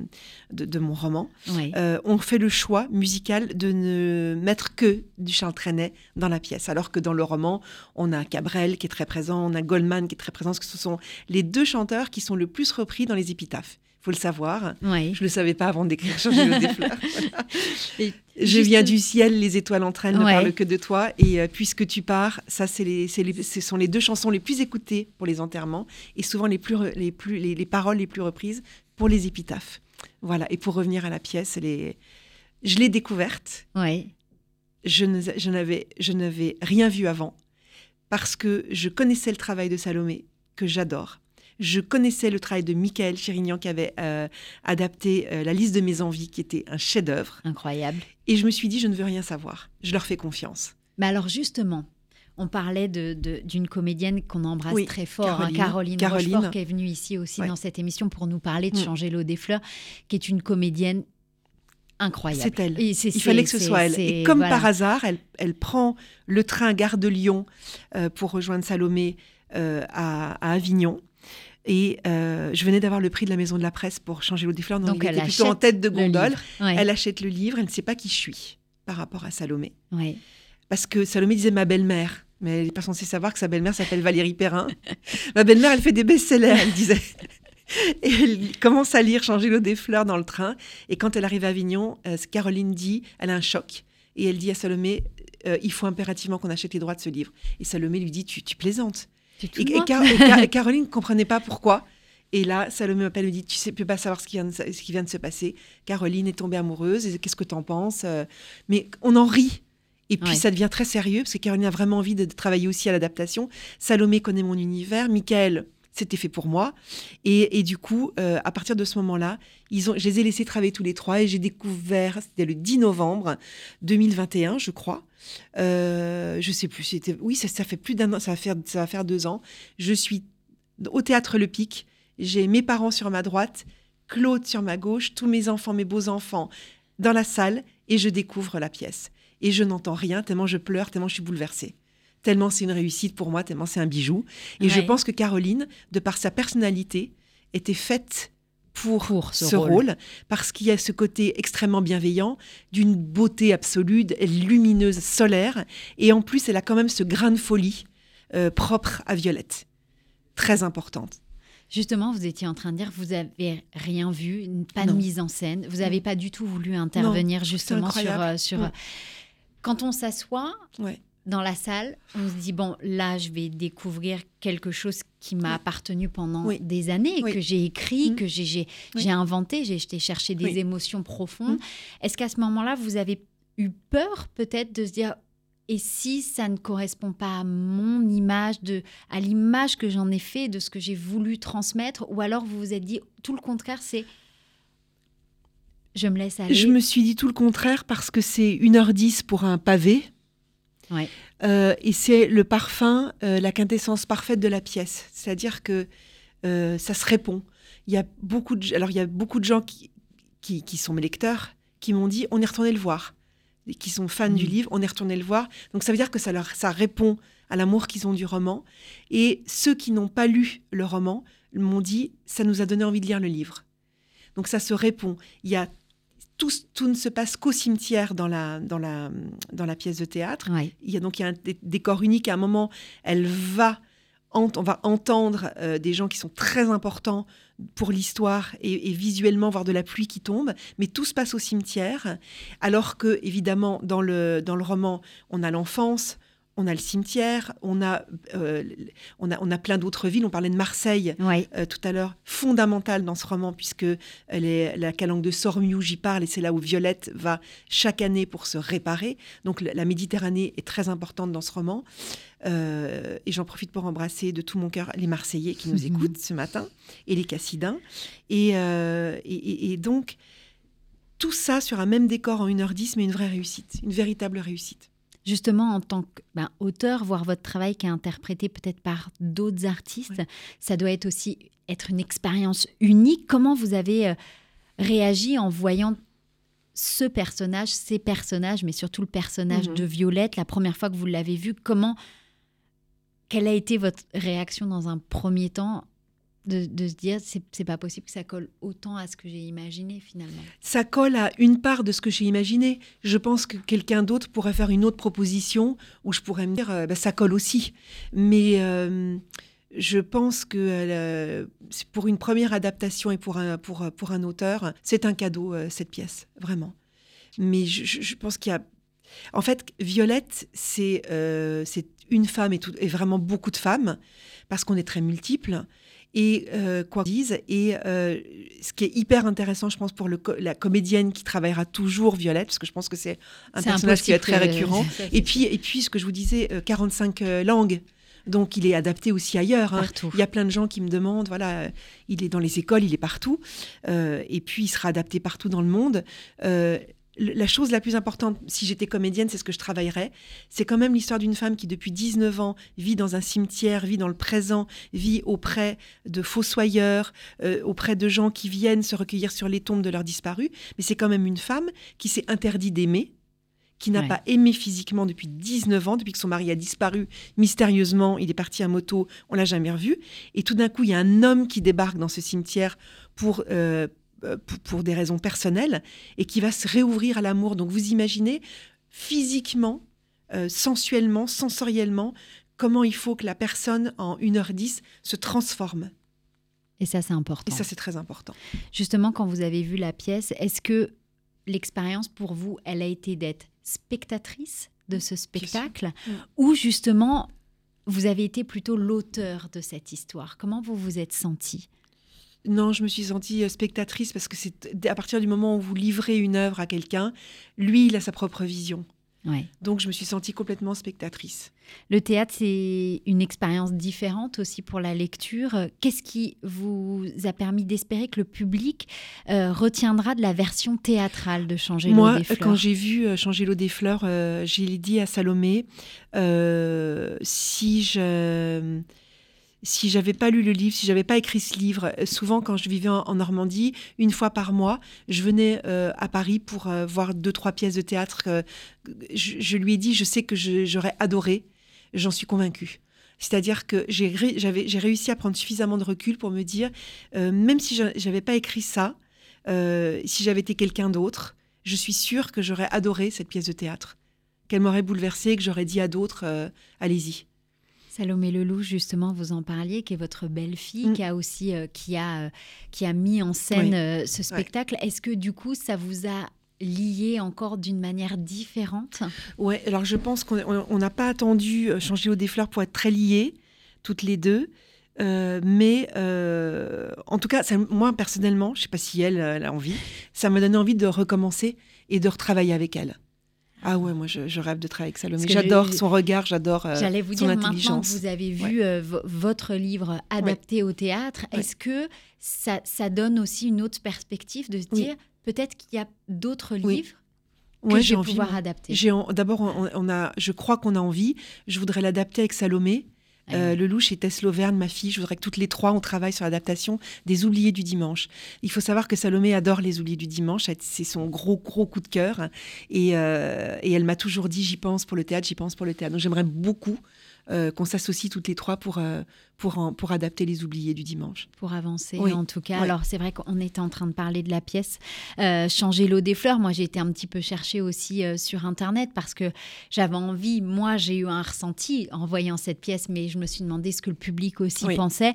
Speaker 2: de, mon roman, euh, ont fait le choix musical de ne mettre que du Charles Trenet dans la pièce, alors que dans le roman, on a Cabrel qui est très présent, on a Goldman qui est très présent que ce sont les deux chanteurs qui sont le plus repris dans les épitaphes. faut le savoir. Je ne le savais pas avant d'écrire des fleurs. Je viens du ciel, les étoiles entre elles ne parlent que de toi. Et euh, puisque tu pars, ça, c'est les, ce sont les deux chansons les plus écoutées pour les enterrements et souvent les, plus, les, plus, les, paroles les plus reprises pour les épitaphes. Voilà. Et pour revenir à la pièce, les... je l'ai découverte.
Speaker 1: Ouais.
Speaker 2: Je, je n'avais rien vu avant parce que je connaissais le travail de Salomé, que j'adore. Je connaissais le travail de Michael Chérignan qui avait euh, adapté euh, La liste de mes envies, qui était un chef-d'œuvre.
Speaker 1: Incroyable.
Speaker 2: Et je me suis dit, je ne veux rien savoir. Je leur fais confiance.
Speaker 1: Mais alors justement, on parlait d'une comédienne qu'on embrasse très fort, hein, Caroline, Caroline, qui est venue ici aussi dans cette émission pour nous parler de mm. Changer l'eau des fleurs, qui est une comédienne incroyable.
Speaker 2: C'est elle. Il fallait que ce soit elle. Et comme par hasard, elle, prend le train Gare de Lyon euh, pour rejoindre Salomé euh, à, Avignon. Et euh, je venais d'avoir le prix de la Maison de la Presse pour changer l'eau des fleurs. Donc, elle était plutôt en tête de gondole. Elle achète le livre. Elle ne sait pas qui je suis par rapport à Salomé. Parce que Salomé disait ma belle-mère. Mais elle n'est pas censée savoir que sa belle-mère s'appelle Valérie Perrin. ma belle-mère, elle fait des best-sellers, elle disait. Et elle commence à lire Changer l'eau des fleurs dans le train. Et quand elle arrive à Avignon, euh, Caroline dit, elle a un choc. Et elle dit à Salomé, il faut impérativement qu'on achète les droits de ce livre. Et Salomé lui dit, tu, tu plaisantes. Et, Caroline ne comprenait pas pourquoi. Et là, Salomé m'appelle et me dit Tu sais, peux pas savoir ce qui, vient de, ce qui vient de se passer. Caroline est tombée amoureuse. Qu'est-ce que tu en penses euh? Mais on en rit. Et puis ça devient très sérieux parce que Caroline a vraiment envie de, travailler aussi à l'adaptation. Salomé connaît mon univers. Michael, c'était fait pour moi. Et, du coup, euh, à partir de ce moment-là, ils ont, je les ai laissés travailler tous les trois et j'ai découvert, c'était le 10 novembre 2021, je crois. Euh, je sais plus, c'était, oui, ça, ça fait plus d'un an, ça va, faire, ça va faire deux ans. Je suis au théâtre Le Pic. J'ai mes parents sur ma droite, Claude sur ma gauche, tous mes enfants, mes beaux-enfants dans la salle et je découvre la pièce. Et je n'entends rien, tellement je pleure, tellement je suis bouleversée tellement c'est une réussite pour moi, tellement c'est un bijou. Et je pense que Caroline, de par sa personnalité, était faite pour, ce, rôle. parce qu'il y a ce côté extrêmement bienveillant, d'une beauté absolue, lumineuse, solaire, et en plus elle a quand même ce grain de folie euh, propre à Violette, très importante.
Speaker 1: Justement, vous étiez en train de dire vous avez rien vu, pas de mise en scène, vous n'avez pas du tout voulu intervenir justement sur, euh, sur... Quand on s'assoit,
Speaker 2: ouais
Speaker 1: dans la salle, on se dit bon, là, je vais découvrir quelque chose qui m'a appartenu pendant des années, que j'ai écrit, mm. que j'ai inventé, j'ai été chercher des émotions profondes. Mm. Est-ce qu'à ce, moment-là, vous avez eu peur peut-être de se dire et si ça ne correspond pas à mon image, de, à l'image que j'en ai fait, de ce que j'ai voulu transmettre, ou alors vous vous êtes dit tout le contraire, c'est je me laisse aller?
Speaker 2: Je me suis dit tout le contraire parce que c'est 1h10 pour un pavé. Euh, et c'est le parfum, euh, la quintessence parfaite de la pièce. C'est-à-dire que euh, ça se répond. Il y a beaucoup de, alors il y a beaucoup de gens qui, qui, sont mes lecteurs qui m'ont dit on est retourné le voir, qui sont fans du mm. livre, on est retourné le voir. Donc ça veut dire que ça leur ça répond à l'amour qu'ils ont du roman. Et ceux qui n'ont pas lu le roman m'ont dit ça nous a donné envie de lire le livre. Donc ça se répond. Il y a tout, ne se passe qu'au cimetière dans la, dans, la, dans la pièce de théâtre. Il y a donc il y a un décor unique. À un moment, elle va, on va entendre euh, des gens qui sont très importants pour l'histoire et, visuellement voir de la pluie qui tombe, mais tout se passe au cimetière, alors que évidemment dans le, dans le roman, on a l'enfance, on a le cimetière, on a, euh, on a, on a plein d'autres villes. On parlait de Marseille euh, tout à l'heure, fondamentale dans ce roman, puisque la calanque de Sormiou, j'y parle, et c'est là où Violette va chaque année pour se réparer. Donc la Méditerranée est très importante dans ce roman. Euh, et j'en profite pour embrasser de tout mon cœur les Marseillais qui nous écoutent ce matin, et les Cassidins. Et, et, et donc, tout ça sur un même décor en 1h10, mais une vraie réussite, une véritable réussite
Speaker 1: justement en tant qu'auteur, ben, voir votre travail qui est interprété peut-être par d'autres artistes, ça doit être aussi être une expérience unique. Comment vous avez euh, réagi en voyant ce personnage, ces personnages, mais surtout le personnage mhm. de Violette, la première fois que vous l'avez vu, comment, quelle a été votre réaction dans un premier temps de, se dire c'est pas possible que ça colle autant à ce que j'ai imaginé finalement.
Speaker 2: Ça colle à une part de ce que j'ai imaginé. Je pense que quelqu'un d'autre pourrait faire une autre proposition où je pourrais me dire euh, bah, ça colle aussi. Mais euh, je pense que euh, pour une première adaptation et pour un, pour, pour un auteur, c'est un cadeau cette pièce, vraiment. Mais je, pense qu'il y a. En fait, Violette, c'est une femme et vraiment beaucoup de femmes, parce qu'on est très multiples et euh, quoi disent. Et euh, ce qui est hyper intéressant, je pense, pour le la comédienne qui travaillera toujours Violette, parce que je pense que c'est un personnage qui est très récurrent. et puis, et puis, ce que je vous disais, 45 euh, langues. Donc, il est adapté aussi ailleurs. Hein. Il y a plein de gens qui me demandent, voilà, il est dans les écoles, il est partout. et puis, il sera adapté partout dans le monde la chose la plus importante, si j'étais comédienne, c'est ce que je travaillerais. C'est quand même l'histoire d'une femme qui, depuis 19 ans, vit dans un cimetière, vit dans le présent, vit auprès de fossoyeurs, euh, auprès de gens qui viennent se recueillir sur les tombes de leurs disparus. Mais c'est quand même une femme qui s'est interdit d'aimer, qui n'a pas aimé physiquement depuis 19 ans, depuis que son mari a disparu mystérieusement, il est parti à moto, on l'a jamais revu. Et tout d'un coup, il y a un homme qui débarque dans ce cimetière pour... Euh, euh, pour, des raisons personnelles et qui va se réouvrir à l'amour. Donc vous imaginez physiquement, euh, sensuellement, sensoriellement, comment il faut que la personne en 1h10 se transforme.
Speaker 1: Et ça, c'est important.
Speaker 2: Et ça, c'est très important.
Speaker 1: Justement, quand vous avez vu la pièce, est-ce que l'expérience pour vous, elle a été d'être spectatrice de ce spectacle ou justement, vous avez été plutôt l'auteur de cette histoire? Comment vous vous êtes senti
Speaker 2: non, je me suis sentie euh, spectatrice parce que c'est à partir du moment où vous livrez une œuvre à quelqu'un, lui, il a sa propre vision. Donc je me suis sentie complètement spectatrice.
Speaker 1: Le théâtre, c'est une expérience différente aussi pour la lecture. Qu'est-ce qui vous a permis d'espérer que le public euh, retiendra de la version théâtrale de Changer l'eau des fleurs
Speaker 2: Moi, quand j'ai vu euh, Changer l'eau des fleurs, j'ai dit à Salomé, si je si j'avais pas lu le livre, si j'avais pas écrit ce livre, euh, souvent quand je vivais en, Normandie, une fois par mois, je venais euh, à Paris pour euh, voir deux trois pièces de théâtre. Je, lui ai dit, je sais que j'aurais adoré, j'en suis convaincue. C'est-à-dire que j'ai réussi à prendre suffisamment de recul pour me dire, même si j'avais pas écrit ça, si j'avais été quelqu'un d'autre, je suis sûre que j'aurais adoré cette pièce de théâtre, qu'elle m'aurait bouleversée, que j'aurais dit à d'autres, allez-y.
Speaker 1: Salomé Lelouch, justement, vous en parliez, qui est votre belle-fille, mm. qui a aussi euh, qui a, qui a mis en scène euh, ce spectacle. Est-ce que du coup, ça vous a lié encore d'une manière différente?
Speaker 2: Ouais, alors je pense qu'on n'a pas attendu changer au des fleurs pour être très liées, toutes les deux. mais en tout cas, moi personnellement, je ne sais pas si elle, elle, a envie, ça m'a donné envie de recommencer et de retravailler avec elle. Ah ouais, moi je, rêve de travailler avec Salomé. J'adore son regard, j'adore euh,
Speaker 1: J'allais vous dire maintenant que vous avez vu euh, votre livre adapté au théâtre, est-ce que ça, ça, donne aussi une autre perspective de se dire peut-être qu'il y a d'autres livres que je vais pouvoir adapter?
Speaker 2: D'abord, on, a, je crois qu'on a envie. Je voudrais l'adapter avec Salomé. Euh, le louche et Tess Loverne, ma fille. Je voudrais que toutes les trois, on travaille sur l'adaptation des Oubliés du dimanche. Il faut savoir que Salomé adore les Oubliés du dimanche. C'est son gros, gros coup de cœur. Et, euh, et elle m'a toujours dit j'y pense pour le théâtre, j'y pense pour le théâtre. Donc j'aimerais beaucoup euh, qu'on s'associe toutes les trois pour, euh, pour, pour adapter les oubliés du dimanche.
Speaker 1: Pour avancer, en tout cas. Alors, c'est vrai qu'on était en train de parler de la pièce euh, Changer l'eau des fleurs. Moi, j'ai été un petit peu chercher aussi sur Internet parce que j'avais envie, moi, j'ai eu un ressenti en voyant cette pièce, mais je me suis demandé ce que le public aussi pensait.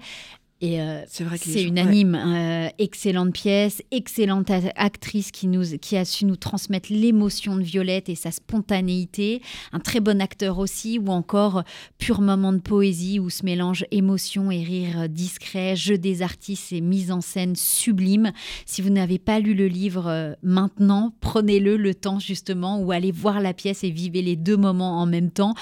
Speaker 1: Et euh, c'est unanime. Euh, excellente pièce, excellente actrice qui, nous, qui a su nous transmettre l'émotion de Violette et sa spontanéité. Un très bon acteur aussi, ou encore pur moment de poésie où se mélange émotion et rire discret, jeu des artistes et mise en scène sublime. Si vous n'avez pas lu le livre euh, maintenant, prenez-le le temps justement ou allez voir la pièce et vivez les deux moments en même temps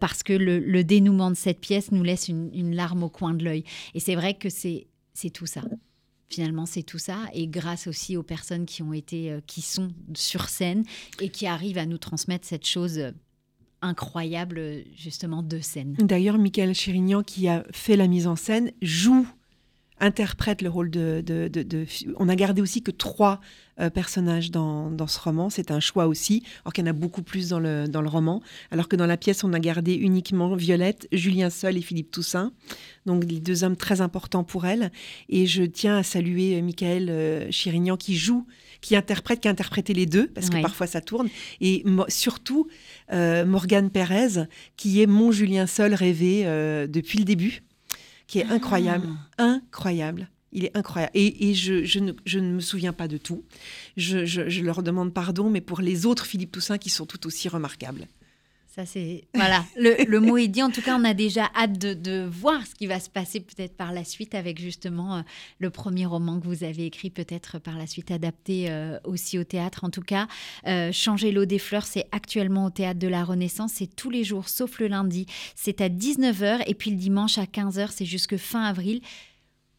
Speaker 1: parce que le, dénouement de cette pièce nous laisse une, une larme au coin de l'œil. Et c'est vrai que c'est tout ça. Finalement, c'est tout ça, et grâce aussi aux personnes qui ont été, euh, qui sont sur scène et qui arrivent à nous transmettre cette chose euh, incroyable justement de scène.
Speaker 2: D'ailleurs, Michael Chérignan, qui a fait la mise en scène, joue interprète le rôle de, On a gardé aussi que trois euh, personnages dans, ce roman. C'est un choix aussi, alors qu'il y en a beaucoup plus dans le, dans le roman. Alors que dans la pièce, on a gardé uniquement Violette, Julien Seul et Philippe Toussaint. Donc les deux hommes très importants pour elle. Et je tiens à saluer euh, Michael euh, Chirignan qui joue, qui interprète, qui a interprété les deux, parce que parfois ça tourne. Et surtout Morgane Pérez, qui est mon Julien Seul rêvé depuis le début qui est incroyable, ah. incroyable. Il est incroyable. Et, je, je, ne, je, ne, me souviens pas de tout. Je, je, leur demande pardon, mais pour les autres Philippe Toussaint qui sont tout aussi remarquables.
Speaker 1: C'est. Voilà, le, mot est dit. En tout cas, on a déjà hâte de, voir ce qui va se passer peut-être par la suite avec justement euh, le premier roman que vous avez écrit, peut-être par la suite adapté euh, aussi au théâtre. En tout cas, euh, Changer l'eau des fleurs, c'est actuellement au théâtre de la Renaissance. C'est tous les jours, sauf le lundi. C'est à 19h et puis le dimanche à 15h. C'est jusque fin avril.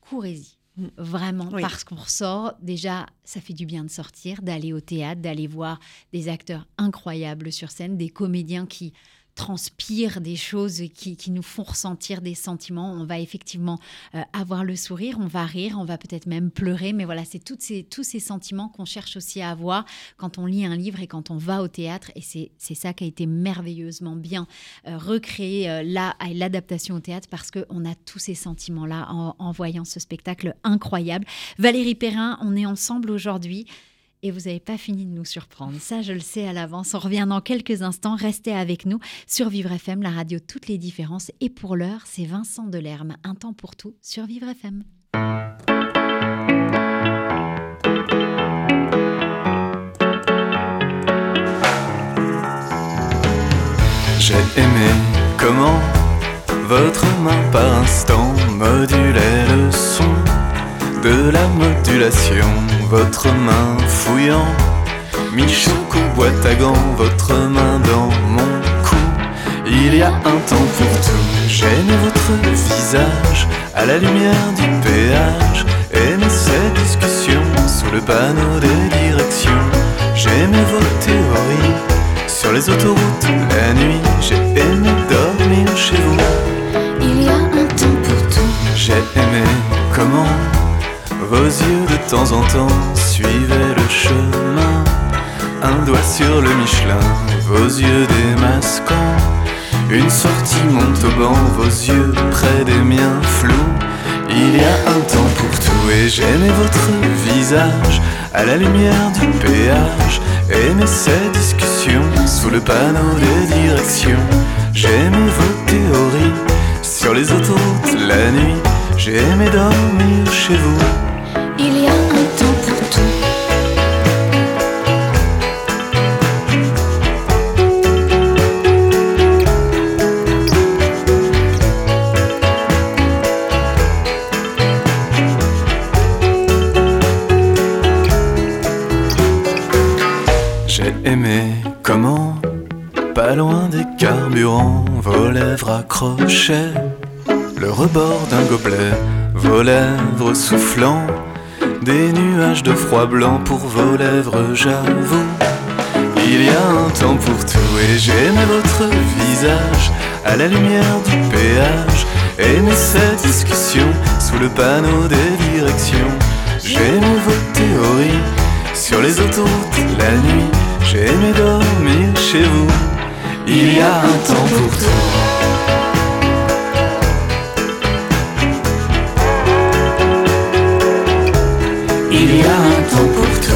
Speaker 1: Courez-y. Vraiment, parce qu'on ressort, déjà, ça fait du bien de sortir, d'aller au théâtre, d'aller voir des acteurs incroyables sur scène, des comédiens qui transpirent des choses qui, qui, nous font ressentir des sentiments. On va effectivement euh, avoir le sourire, on va rire, on va peut-être même pleurer, mais voilà, c'est ces, tous ces sentiments qu'on cherche aussi à avoir quand on lit un livre et quand on va au théâtre. Et c'est ça qui a été merveilleusement bien euh, recréé euh, là, à l'adaptation au théâtre, parce qu'on a tous ces sentiments-là en, en voyant ce spectacle incroyable. Valérie Perrin, on est ensemble aujourd'hui et vous n'avez pas fini de nous surprendre. Ça, je le sais à l'avance. On revient dans quelques instants. Restez avec nous sur Vivre FM, la radio Toutes les différences. Et pour l'heure, c'est Vincent Delerme. Un temps pour tout sur Vivre FM.
Speaker 5: J'ai aimé comment votre main par instant modulait le son de la modulation, votre main fouillant, Michoukou boîte à gants, votre main dans mon cou. Il y a un temps pour tout, j'aime votre visage à la lumière du péage, aimé ces discussions sous le panneau des directions. J'aimais vos théories sur les autoroutes la nuit, j'ai aimé dormir chez vous.
Speaker 6: Il y a un temps pour tout,
Speaker 5: j'ai aimé comment vos yeux de temps en temps suivaient le chemin. Un doigt sur le Michelin, vos yeux démasquants. Une sortie monte au banc, vos yeux près des miens flous. Il y a un temps pour tout et j'aimais votre visage à la lumière du péage. Aimais ces discussions sous le panneau des directions. J'aimais vos théories sur les autoroutes la nuit. J'ai aimé dormir chez vous.
Speaker 6: Il y a un temps pour tout.
Speaker 5: J'ai aimé comment, pas loin des carburants, vos lèvres accrochaient le rebord d'un gobelet, vos lèvres soufflant, des nuages de froid blanc pour vos lèvres, j'avoue. Il y a un temps pour tout et j'aimais votre visage à la lumière du péage. Aimais cette discussion sous le panneau des directions. J'aimais vos théories sur les autoroutes la nuit. J'ai aimé dormir chez vous. Il y a un temps pour tout. Il y a un temps pour tout.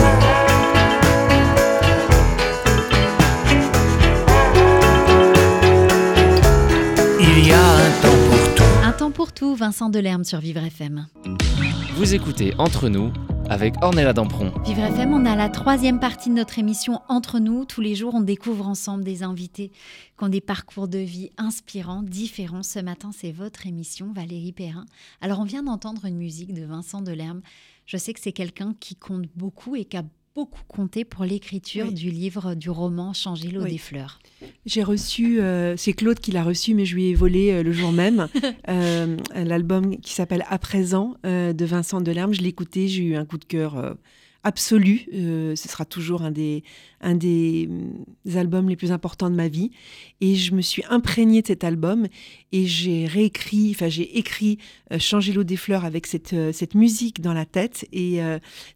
Speaker 5: Il y a un temps pour tout.
Speaker 1: Un temps pour tout, Vincent Delerme sur Vivre FM.
Speaker 3: Vous écoutez Entre nous avec Ornella Dampron.
Speaker 1: Vivre FM, on a la troisième partie de notre émission Entre nous. Tous les jours, on découvre ensemble des invités qui ont des parcours de vie inspirants, différents. Ce matin, c'est votre émission, Valérie Perrin. Alors, on vient d'entendre une musique de Vincent Delerme. Je sais que c'est quelqu'un qui compte beaucoup et qui a beaucoup compté pour l'écriture
Speaker 2: Oui.
Speaker 1: du livre, du roman Changer l'eau
Speaker 2: Oui.
Speaker 1: des fleurs.
Speaker 2: J'ai reçu, euh, c'est Claude qui l'a reçu, mais je lui ai volé euh, le jour même, euh, l'album qui s'appelle À présent de Vincent Delerme. Je l'ai écouté, j'ai eu un coup de cœur absolu. Euh, ce sera toujours un des, un des mm, albums les plus importants de ma vie. Et je me suis imprégnée de cet album et j'ai réécrit, enfin j'ai écrit euh, Changer l'eau des fleurs avec cette, euh, cette musique dans la tête. Et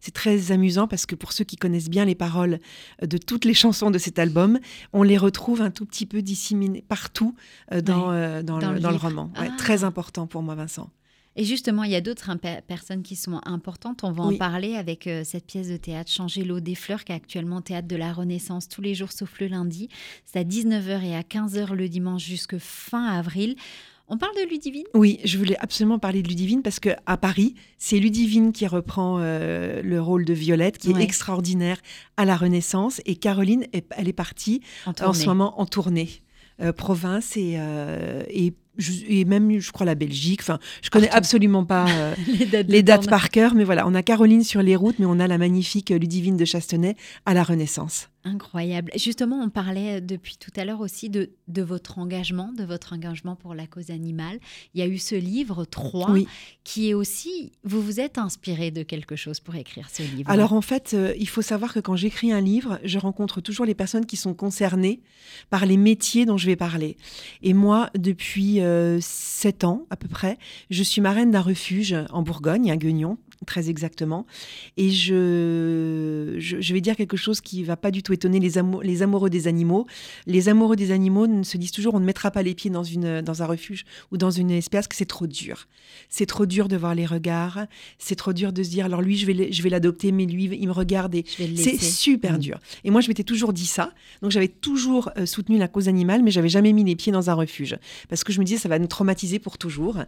Speaker 2: c'est très amusant parce que pour ceux qui connaissent bien les paroles de toutes les chansons de cet album, on les retrouve un tout petit peu disséminées partout dans,
Speaker 1: Oui,
Speaker 2: dans,
Speaker 1: dans
Speaker 2: le,
Speaker 1: le
Speaker 2: dans le
Speaker 1: livre.
Speaker 2: roman. Ouais,
Speaker 1: Ah.
Speaker 2: Très important pour moi, Vincent.
Speaker 1: Et justement, il y a d'autres impa- personnes qui sont importantes. On va en parler avec euh, cette pièce de théâtre Changer l'eau des fleurs qui est actuellement au théâtre de la Renaissance tous les jours sauf le lundi. C'est à 19h et à 15h le dimanche jusque fin avril. On parle de Ludivine?
Speaker 2: Oui, je voulais absolument parler de Ludivine parce que à Paris, c'est Ludivine qui reprend euh, le rôle de Violette, qui
Speaker 1: Ouais.
Speaker 2: est extraordinaire à la Renaissance, et Caroline, est- elle est partie
Speaker 1: en
Speaker 2: ce moment en tournée, euh, province et, euh, et, je- et même, je crois, la Belgique. Enfin, je connais
Speaker 1: Partout.
Speaker 2: absolument pas euh,
Speaker 1: les dates,
Speaker 2: les dates par cœur, mais voilà, on a Caroline sur les routes, mais on a la magnifique Ludivine de Chastenay à la Renaissance.
Speaker 1: Incroyable. Justement, on parlait depuis tout à l'heure aussi de, de votre engagement, de votre engagement pour la cause animale. Il y a eu ce livre 3
Speaker 2: Oui.
Speaker 1: qui est aussi, vous vous êtes inspiré de quelque chose pour écrire ce livre.
Speaker 2: Alors en fait, euh, il faut savoir que quand j'écris un livre, je rencontre toujours les personnes qui sont concernées par les métiers dont je vais parler. Et moi, depuis euh, sept ans à peu près, je suis marraine d'un refuge en Bourgogne, à Guignon, très exactement. Et je, je, je vais dire quelque chose qui va pas du tout étonner les, amou- les amoureux des animaux. Les amoureux des animaux se disent toujours on ne mettra pas les pieds dans, une, dans un refuge ou dans une espèce que c'est trop dur. C'est trop dur de voir les regards, c'est trop dur de se dire alors lui je vais l- je vais l'adopter mais lui il me regarde et c'est super
Speaker 1: Mm.
Speaker 2: dur. Et moi je m'étais toujours dit ça, donc j'avais toujours euh, soutenu la cause animale mais j'avais jamais mis les pieds dans un refuge parce que je me disais ça va nous traumatiser pour toujours.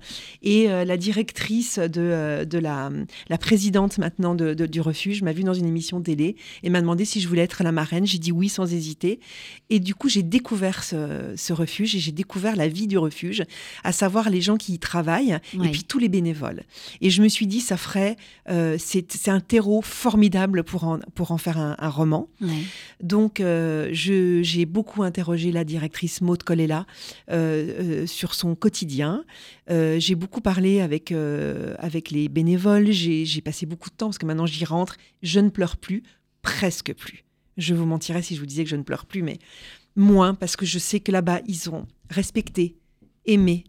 Speaker 2: Et euh, la directrice de, euh, de la, la présidente maintenant de- de- du refuge m'a vue dans une émission télé et m'a demandé si je voulais être la marraine. J'ai dit oui sans hésiter. Et du coup, j'ai découvert ce, ce refuge et j'ai découvert la vie du refuge, à savoir les gens qui y travaillent
Speaker 1: Ouais.
Speaker 2: et puis tous les bénévoles. Et je me suis dit, ça ferait, euh, c'est c'est un terreau formidable pour en, pour en faire un, un roman.
Speaker 1: Ouais.
Speaker 2: Donc, euh, j'ai beaucoup interrogé la directrice Maud Colella euh, sur son quotidien. Euh, j'ai beaucoup parlé avec, euh, avec les bénévoles. J'ai passé beaucoup de temps parce que maintenant j'y rentre. Je ne pleure plus, presque plus. Je vous mentirais si je vous disais que je ne pleure plus, mais moins parce que je sais que là-bas, ils ont respecté, aimé,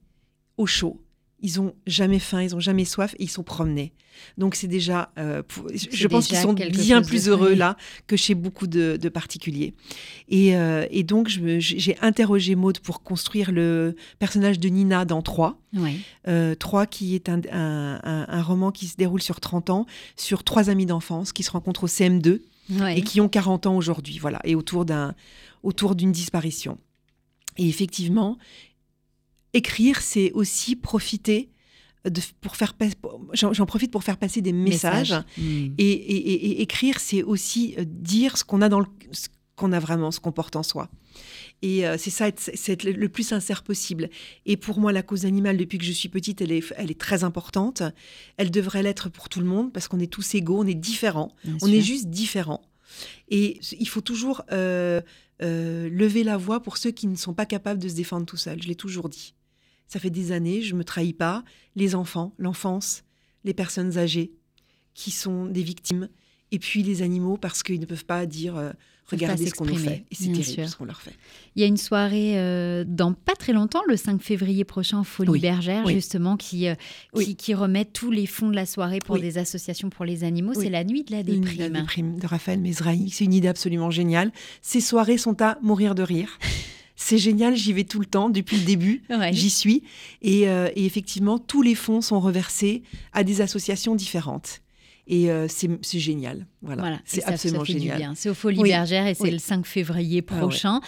Speaker 2: au chaud. Ils ont jamais faim, ils ont jamais soif et ils sont promenés. Donc c'est déjà, euh, pour- je pense qu'ils sont bien plus heureux là que chez beaucoup de, de particuliers. Et, euh, et donc j'ai interrogé Maud pour construire le personnage de Nina dans Trois.
Speaker 1: Ouais.
Speaker 2: Euh, Trois qui est un, un- un- un roman qui se déroule sur 30 ans, sur trois amis d'enfance qui se rencontrent au CM2
Speaker 1: Ouais.
Speaker 2: et qui ont 40 ans aujourd'hui, voilà, et autour d'un autour d'une disparition. Et effectivement, écrire, c'est aussi profiter de, pour faire j'en profite pour faire passer des messages.
Speaker 1: Mm.
Speaker 2: Et, et- et- et écrire, c'est aussi euh, dire ce qu'on a dans le, ce qu'on a vraiment, ce qu'on porte en soi. Et euh, c'est ça, être- c'est être le- le plus sincère possible. Et pour moi, la cause animale, depuis que je suis petite, elle est, elle est très importante. Elle devrait l'être pour tout le monde parce qu'on est tous égaux, on est différents.
Speaker 1: Bien
Speaker 2: On
Speaker 1: sûr.
Speaker 2: est juste différents. Et il faut toujours euh, euh, lever la voix pour ceux qui ne sont pas capables de se défendre tout seuls. Je l'ai toujours dit. Ça fait des années, je me trahis pas. Les enfants, l'enfance, les personnes âgées qui sont des victimes, et puis les animaux parce qu'ils ne peuvent pas dire euh, regardez ce qu'on
Speaker 1: s'exprimer,
Speaker 2: fait. Et c'est terrible
Speaker 1: sûr.
Speaker 2: ce qu'on leur fait.
Speaker 1: Il y a une soirée euh, dans pas très longtemps, le 5 février prochain, Folie
Speaker 2: Oui.
Speaker 1: Bergère,
Speaker 2: Oui.
Speaker 1: justement, qui, euh,
Speaker 2: Oui.
Speaker 1: qui, qui remet tous les fonds de la soirée pour des associations pour les animaux. C'est la nuit de la déprime.
Speaker 2: idée déprime de Raphaël Mesrahi. C'est une idée absolument géniale. Ces soirées sont à mourir de rire. C'est génial, j'y vais tout le temps depuis le début.
Speaker 1: Ouais.
Speaker 2: J'y suis. Et, euh, et effectivement, tous les fonds sont reversés à des associations différentes. Et euh, c'est génial. Voilà. C'est
Speaker 1: ça
Speaker 2: absolument
Speaker 1: fait
Speaker 2: génial.
Speaker 1: C'est au Folie
Speaker 2: Oui,
Speaker 1: Bergère et c'est
Speaker 2: oui.
Speaker 1: le 5 février
Speaker 2: Ah ouais.
Speaker 1: prochain.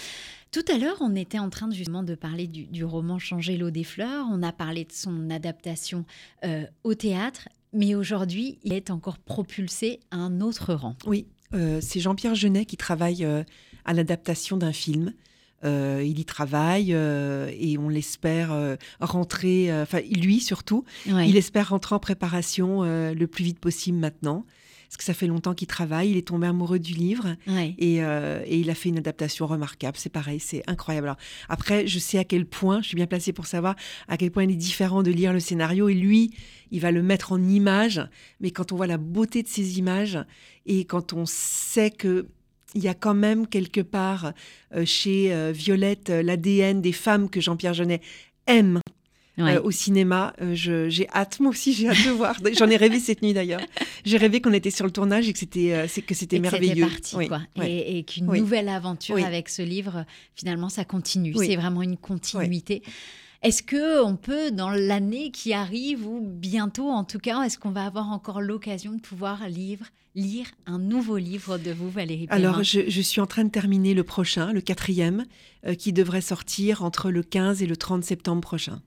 Speaker 1: Tout à l'heure, on était en train de, justement de parler du, du roman Changer l'eau des fleurs. On a parlé de son adaptation euh, au théâtre, mais aujourd'hui, il est encore propulsé à un autre rang.
Speaker 2: Oui, euh, c'est Jean-Pierre Jeunet qui travaille euh, à l'adaptation d'un film. Euh, il y travaille euh, et on l'espère euh, rentrer, enfin lui surtout,
Speaker 1: Ouais.
Speaker 2: il espère rentrer en préparation le plus vite possible maintenant. Parce que ça fait longtemps qu'il travaille, il est tombé amoureux du livre
Speaker 1: Ouais.
Speaker 2: et, et il a fait une adaptation remarquable. C'est pareil, c'est incroyable. Alors, après, je sais à quel point, je suis bien placée pour savoir à quel point il est différent de lire le scénario. Et lui, il va le mettre en images. Mais quand on voit la beauté de ces images et quand on sait que il y a quand même quelque part euh, chez euh, Violette euh, l'ADN des femmes que Jean-Pierre Jeunet aime
Speaker 1: Ouais.
Speaker 2: au cinéma. J'ai hâte, moi aussi, j'ai hâte de voir. J'en ai rêvé cette nuit d'ailleurs. J'ai rêvé qu'on était sur le tournage et que c'était que merveilleux.
Speaker 1: parti,
Speaker 2: Oui,
Speaker 1: quoi.
Speaker 2: ouais.
Speaker 1: Et, et qu'une
Speaker 2: Oui.
Speaker 1: nouvelle aventure
Speaker 2: Oui.
Speaker 1: avec ce livre, finalement, ça continue. C'est vraiment une continuité. Est-ce que on peut, dans l'année qui arrive ou bientôt, en tout cas, est-ce qu'on va avoir encore l'occasion de pouvoir lire, lire un nouveau livre de vous, Valérie
Speaker 2: Alors, je, je suis en train de terminer le prochain, le quatrième, euh, qui devrait sortir entre le 15 et le 30 septembre prochain.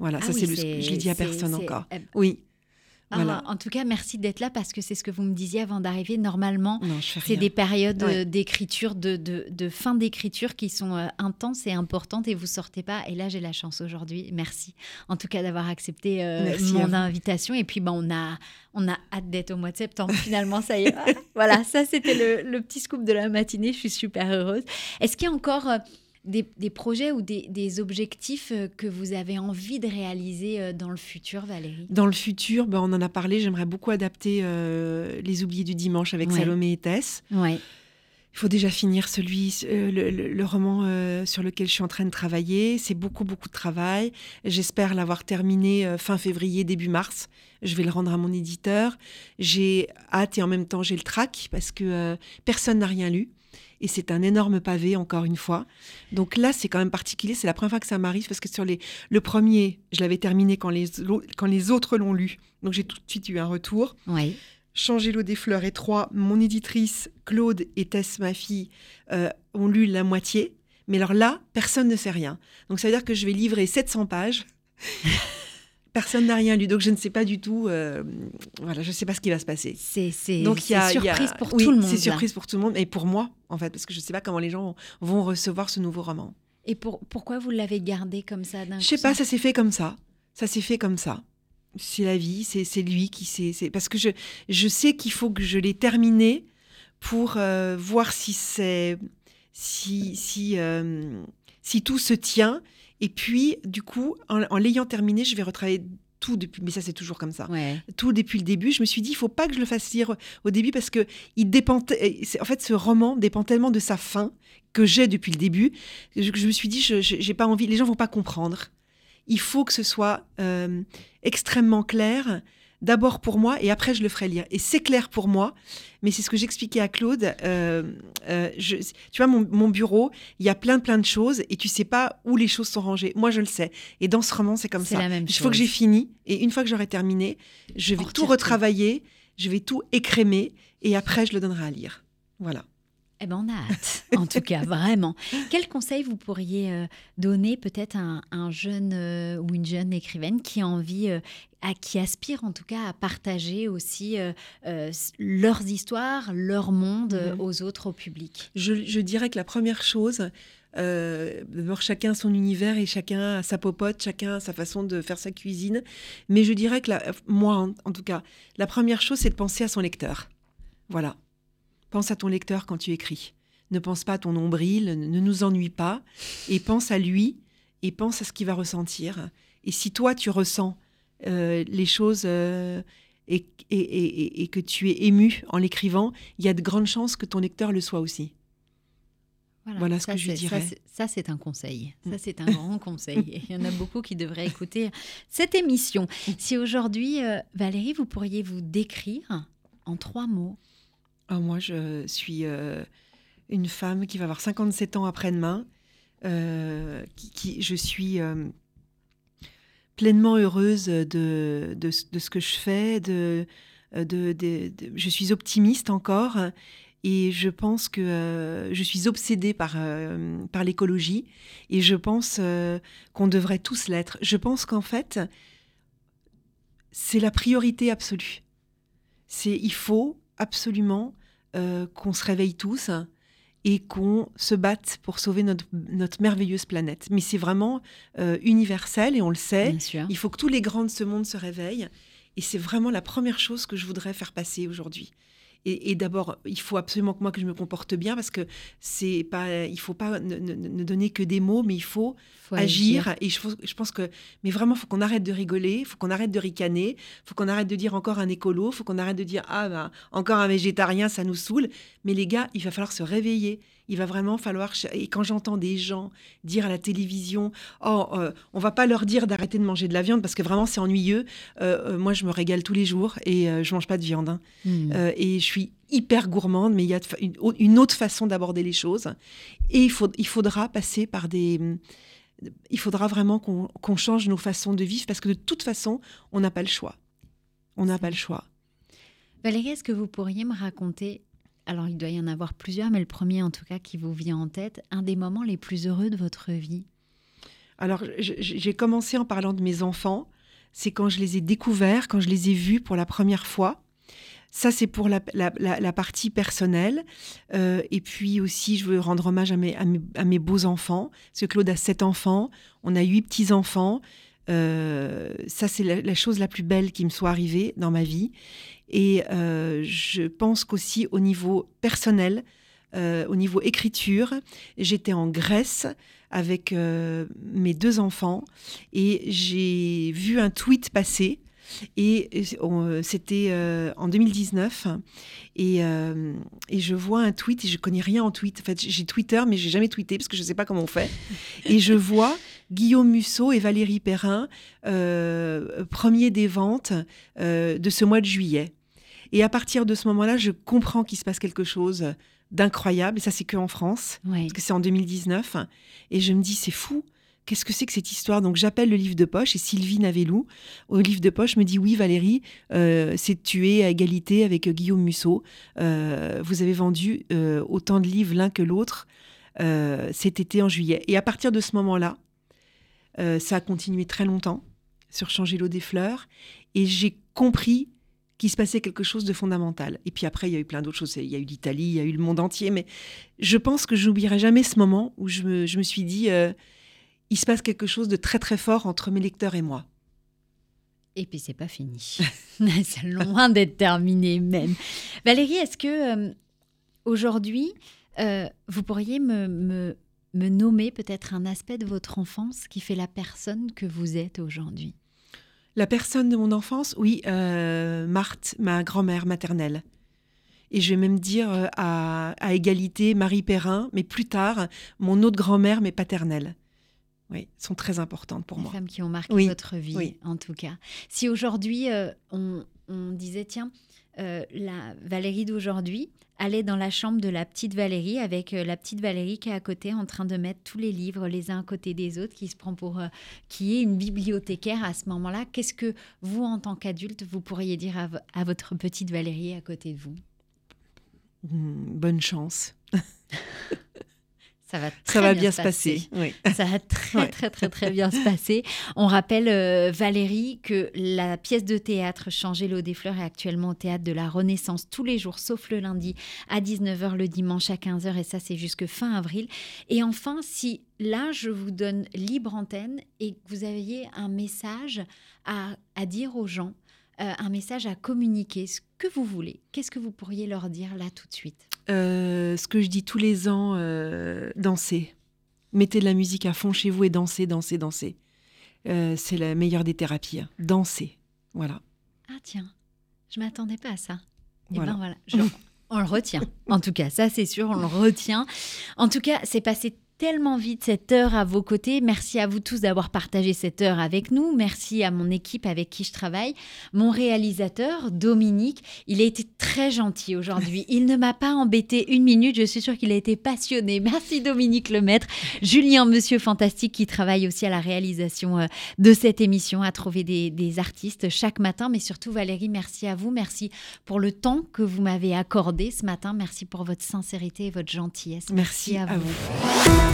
Speaker 2: Voilà,
Speaker 1: Ah
Speaker 2: ça
Speaker 1: oui,
Speaker 2: c'est le. Je l'ai dit à personne encore.
Speaker 1: euh,
Speaker 2: Oui.
Speaker 1: Ah. En tout cas, merci d'être là parce que c'est ce que vous me disiez avant d'arriver. Normalement, c'est des périodes
Speaker 2: Ouais.
Speaker 1: euh, d'écriture, de, de, de fin d'écriture qui sont euh, intenses et importantes et vous sortez pas. Et là, j'ai la chance aujourd'hui. Merci en tout cas d'avoir accepté euh, mon invitation. Et puis, ben, on, a, on a hâte d'être au mois de septembre. Finalement, ça y est. voilà, ça, c'était le, le petit scoop de la matinée. Je suis super heureuse. Est-ce qu'il y a encore euh, des, des projets ou des, des objectifs euh, que vous avez envie de réaliser euh, dans le futur, Valérie?
Speaker 2: Dans le futur, ben, on en a parlé, j'aimerais beaucoup adapter euh, Les Oubliés du Dimanche avec
Speaker 1: Ouais.
Speaker 2: Salomé et Tess.
Speaker 1: Ouais.
Speaker 2: Il faut déjà finir celui, euh, le, le- le roman euh, sur lequel je suis en train de travailler. C'est beaucoup, beaucoup de travail. J'espère l'avoir terminé euh, fin février, début mars. Je vais le rendre à mon éditeur. J'ai hâte et en même temps j'ai le trac parce que personne n'a rien lu. Et c'est un énorme pavé, encore une fois. Donc là, c'est quand même particulier. C'est la première fois que ça m'arrive parce que sur les, le premier, je l'avais terminé quand les, quand les autres l'ont lu. Donc j'ai tout de suite eu un retour.
Speaker 1: Ouais.
Speaker 2: Changer l'eau des fleurs et trois, mon éditrice Claude et Tess, ma fille, euh, ont lu la moitié. Mais alors là, personne ne sait rien. Donc ça veut dire que je vais livrer 700 pages. personne n'a rien lu. Donc je ne sais pas du tout. euh, voilà, je ne sais pas ce qui va se passer.
Speaker 1: C'est
Speaker 2: y a
Speaker 1: surprise pour
Speaker 2: oui,
Speaker 1: tout le monde.
Speaker 2: C'est surprise pour tout le monde et pour moi en fait parce que je ne sais pas comment les gens vont recevoir ce nouveau roman.
Speaker 1: Et pour, pourquoi vous l'avez gardé comme ça d'un
Speaker 2: Je sais pas, ça s'est fait comme ça. Ça s'est fait comme ça. C'est la vie, c'est c'est lui qui c'est- Parce que je, je sais qu'il faut que je l'ai terminé pour euh, voir si c'est. Si, si, euh, si tout se tient. Et puis, du coup, en, en l'ayant terminé, je vais retravailler tout depuis. Mais ça, c'est toujours comme ça
Speaker 1: Ouais.
Speaker 2: tout depuis le début. Je me suis dit, il faut pas que je le fasse lire au début parce que il dépend. c'est- En fait, ce roman dépend tellement de sa fin que j'ai depuis le début. Je, je me suis dit, j'ai pas envie. Les gens vont pas comprendre. Il faut que ce soit euh, extrêmement clair. D'abord pour moi et après je le ferai lire. Et c'est clair pour moi, mais c'est ce que j'expliquais à Claude. euh, euh, je- tu vois, mon, mon bureau, il y a plein plein de choses et tu sais pas où les choses sont rangées. Moi, je le sais. Et dans ce roman, c'est comme
Speaker 1: C'est
Speaker 2: ça.
Speaker 1: la même
Speaker 2: Il faut que j'ai fini et une fois que j'aurai terminé, je vais tout. retravailler, je vais tout écrémer et après je le donnerai à lire. Voilà.
Speaker 1: Eh ben, on a hâte, en tout cas, vraiment. Quel conseil vous pourriez euh, donner peut-être à un, jeune euh, ou une jeune écrivaine qui a envie, euh, à, qui aspire en tout cas à partager aussi leurs histoires, leur monde
Speaker 2: Mhm.
Speaker 1: aux autres, au public?
Speaker 2: Je, je dirais que la première chose, d'abord chacun a son univers et chacun a sa popote, chacun a sa façon de faire sa cuisine. Mais je dirais que la- moi, en, en tout cas, la première chose, c'est de penser à son lecteur. Voilà. Pense à ton lecteur quand tu écris. Ne pense pas à ton nombril, ne nous ennuie pas, et pense à lui, et pense à ce qu'il va ressentir. Et si toi, tu ressens euh, les choses euh, et, et- et- que tu es ému en l'écrivant, il y a de grandes chances que ton lecteur le soit aussi. Voilà ce
Speaker 1: ça,
Speaker 2: que je dirais.
Speaker 1: Ça, c'est- ça, un conseil. Ça,
Speaker 2: Mm.
Speaker 1: c'est un grand conseil. Il y en a beaucoup qui devraient écouter cette émission. Si aujourd'hui, euh, Valérie, vous pourriez vous décrire en trois mots.
Speaker 2: Ah, moi, je suis euh, une femme qui va avoir 57 ans après-demain. euh, je suis euh, pleinement heureuse de, ce- que je fais. Je suis optimiste encore. Et je pense que je suis obsédée par, l'écologie. Et je pense qu'on devrait tous l'être. Je pense qu'en fait, c'est la priorité absolue. Il faut absolument euh, qu'on se réveille tous et qu'on se batte pour sauver notre, notre merveilleuse planète. Mais c'est vraiment euh, universel et on le sait. Il faut que tous les grands de ce monde se réveillent. Et c'est vraiment la première chose que je voudrais faire passer aujourd'hui. Et, et d'abord, il faut absolument que moi que je me comporte bien parce que c'est pas, il faut pas ne, ne- ne donner que des mots, mais il faut
Speaker 1: Faut
Speaker 2: agir. Et je pense que, mais vraiment, faut qu'on arrête de rigoler, faut qu'on arrête de ricaner, faut qu'on arrête de dire encore un écolo, faut qu'on arrête de dire ah bah, encore un végétarien, ça nous saoule. Mais les gars, il va falloir se réveiller. Il va vraiment falloir. Et quand j'entends des gens dire à la télévision, oh, euh, on va pas leur dire d'arrêter de manger de la viande parce que vraiment c'est ennuyeux. Euh, euh, moi, je me régale tous les jours et euh, je mange pas de viande. hein.
Speaker 1: Mm.
Speaker 2: Euh, et je suis hyper gourmande, mais il y a une, au- une autre façon d'aborder les choses. Et il, faut, il faudra passer par des... Il faudra vraiment qu'on qu'on change nos façons de vivre parce que de toute façon, on n'a pas le choix. On n'a pas le choix.
Speaker 1: Valérie, est-ce que vous pourriez me raconter, alors il doit y en avoir plusieurs, mais le premier en tout cas qui vous vient en tête, un des moments les plus heureux de votre vie
Speaker 2: Alors, j'ai commencé en parlant de mes enfants. C'est quand je les ai découverts, quand je les ai vus pour la première fois. Ça, c'est pour la, partie personnelle. Euh, et puis aussi, je veux rendre hommage à mes, à mes, à mes beaux enfants. Parce que Claude a sept enfants, on a huit petits-enfants. Euh, ça, c'est la, chose la plus belle qui me soit arrivée dans ma vie. Et euh, je pense qu'aussi au niveau personnel, euh, au niveau écriture, j'étais en Grèce avec mes deux enfants et j'ai vu un tweet passer. Et c'était en 2019 et, je vois un tweet et je connais rien en tweet. En fait, j'ai Twitter mais j'ai jamais tweeté parce que je sais pas comment on fait. Et je vois Guillaume Musso et Valérie Perrin euh, premier des ventes euh, de ce mois de juillet. Et à partir de ce moment-là, je comprends qu'il se passe quelque chose d'incroyable. Et ça, c'est que en France
Speaker 1: Oui.
Speaker 2: parce que c'est en 2019. Et je me dis, c'est fou. Qu'est-ce que c'est que cette histoire? Donc j'appelle le livre de poche et Sylvie Navelou au livre de poche me dit oui Valérie, euh, c'est tué à égalité avec Guillaume Musso. Euh, vous avez vendu euh, autant de livres l'un que l'autre cet été en juillet. Et à partir de ce moment-là, euh, ça a continué très longtemps sur changer l'eau des fleurs et j'ai compris qu'il se passait quelque chose de fondamental. Et puis après, il y a eu plein d'autres choses. Il y a eu l'Italie, il y a eu le monde entier. Mais je pense que je n'oublierai jamais ce moment où je me, suis dit, euh, il se passe quelque chose de très très fort entre mes lecteurs et moi.
Speaker 1: Et puis c'est pas fini. c'est loin d'être terminé même. Valérie, est-ce que euh, aujourd'hui, vous pourriez me, me nommer peut-être un aspect de votre enfance qui fait la personne que vous êtes aujourd'hui?
Speaker 2: La personne de mon enfance, oui, euh, Marthe, ma grand-mère maternelle. Et je vais même dire euh, à, à égalité Marie Perrin, mais plus tard, mon autre grand-mère, mais paternelle. Oui, sont très importantes pour
Speaker 1: Les
Speaker 2: moi.
Speaker 1: femmes qui ont marqué
Speaker 2: Oui,
Speaker 1: votre vie,
Speaker 2: oui.
Speaker 1: en tout cas. Si aujourd'hui, euh, on, on disait, tiens, euh, la Valérie d'aujourd'hui allait dans la chambre de la petite Valérie avec euh, la petite Valérie qui est à côté en train de mettre tous les livres les uns à côté des autres, qui se prend pour... euh, qui est une bibliothécaire à ce moment-là. Qu'est-ce que vous, en tant qu'adulte, vous pourriez dire à votre petite Valérie à côté de vous?
Speaker 2: Hmm, bonne chance.
Speaker 1: Ça va, très
Speaker 2: Ça va
Speaker 1: bien,
Speaker 2: bien
Speaker 1: se
Speaker 2: se passer. Oui.
Speaker 1: Ça va très
Speaker 2: Ouais.
Speaker 1: très très très bien se passer. On rappelle euh, Valérie que la pièce de théâtre Changer l'eau des fleurs est actuellement au théâtre de la Renaissance tous les jours sauf le lundi à 19h le dimanche à 15h et ça c'est jusque fin avril. Et enfin si là je vous donne libre antenne et que vous aviez un message à, à dire aux gens, euh, un message à communiquer, ce que vous voulez, qu'est-ce que vous pourriez leur dire là tout de suite?
Speaker 2: Euh, ce que je dis tous les ans, euh, dansez. Mettez de la musique à fond chez vous et dansez, dansez, dansez. Euh, c'est la meilleure des thérapies. hein. Dansez. Voilà.
Speaker 1: Ah tiens, je m'attendais pas à ça. Et
Speaker 2: Voilà.
Speaker 1: ben voilà, je- on le retient. En tout cas, ça c'est sûr, on le retient. En tout cas, c'est passé tellement vite cette heure à vos côtés. Merci à vous tous d'avoir partagé cette heure avec nous. Merci à mon équipe avec qui je travaille. Mon réalisateur, Dominique, il a été très gentil aujourd'hui. Il ne m'a pas embêté une minute. Je suis sûre qu'il a été passionné. Merci Dominique Lemaître. Julien, monsieur fantastique, qui travaille aussi à la réalisation euh, de cette émission, à trouver des, des artistes chaque matin. Mais surtout, Valérie, merci à vous. Merci pour le temps que vous m'avez accordé ce matin. Merci pour votre sincérité et votre gentillesse.
Speaker 2: Merci à vous.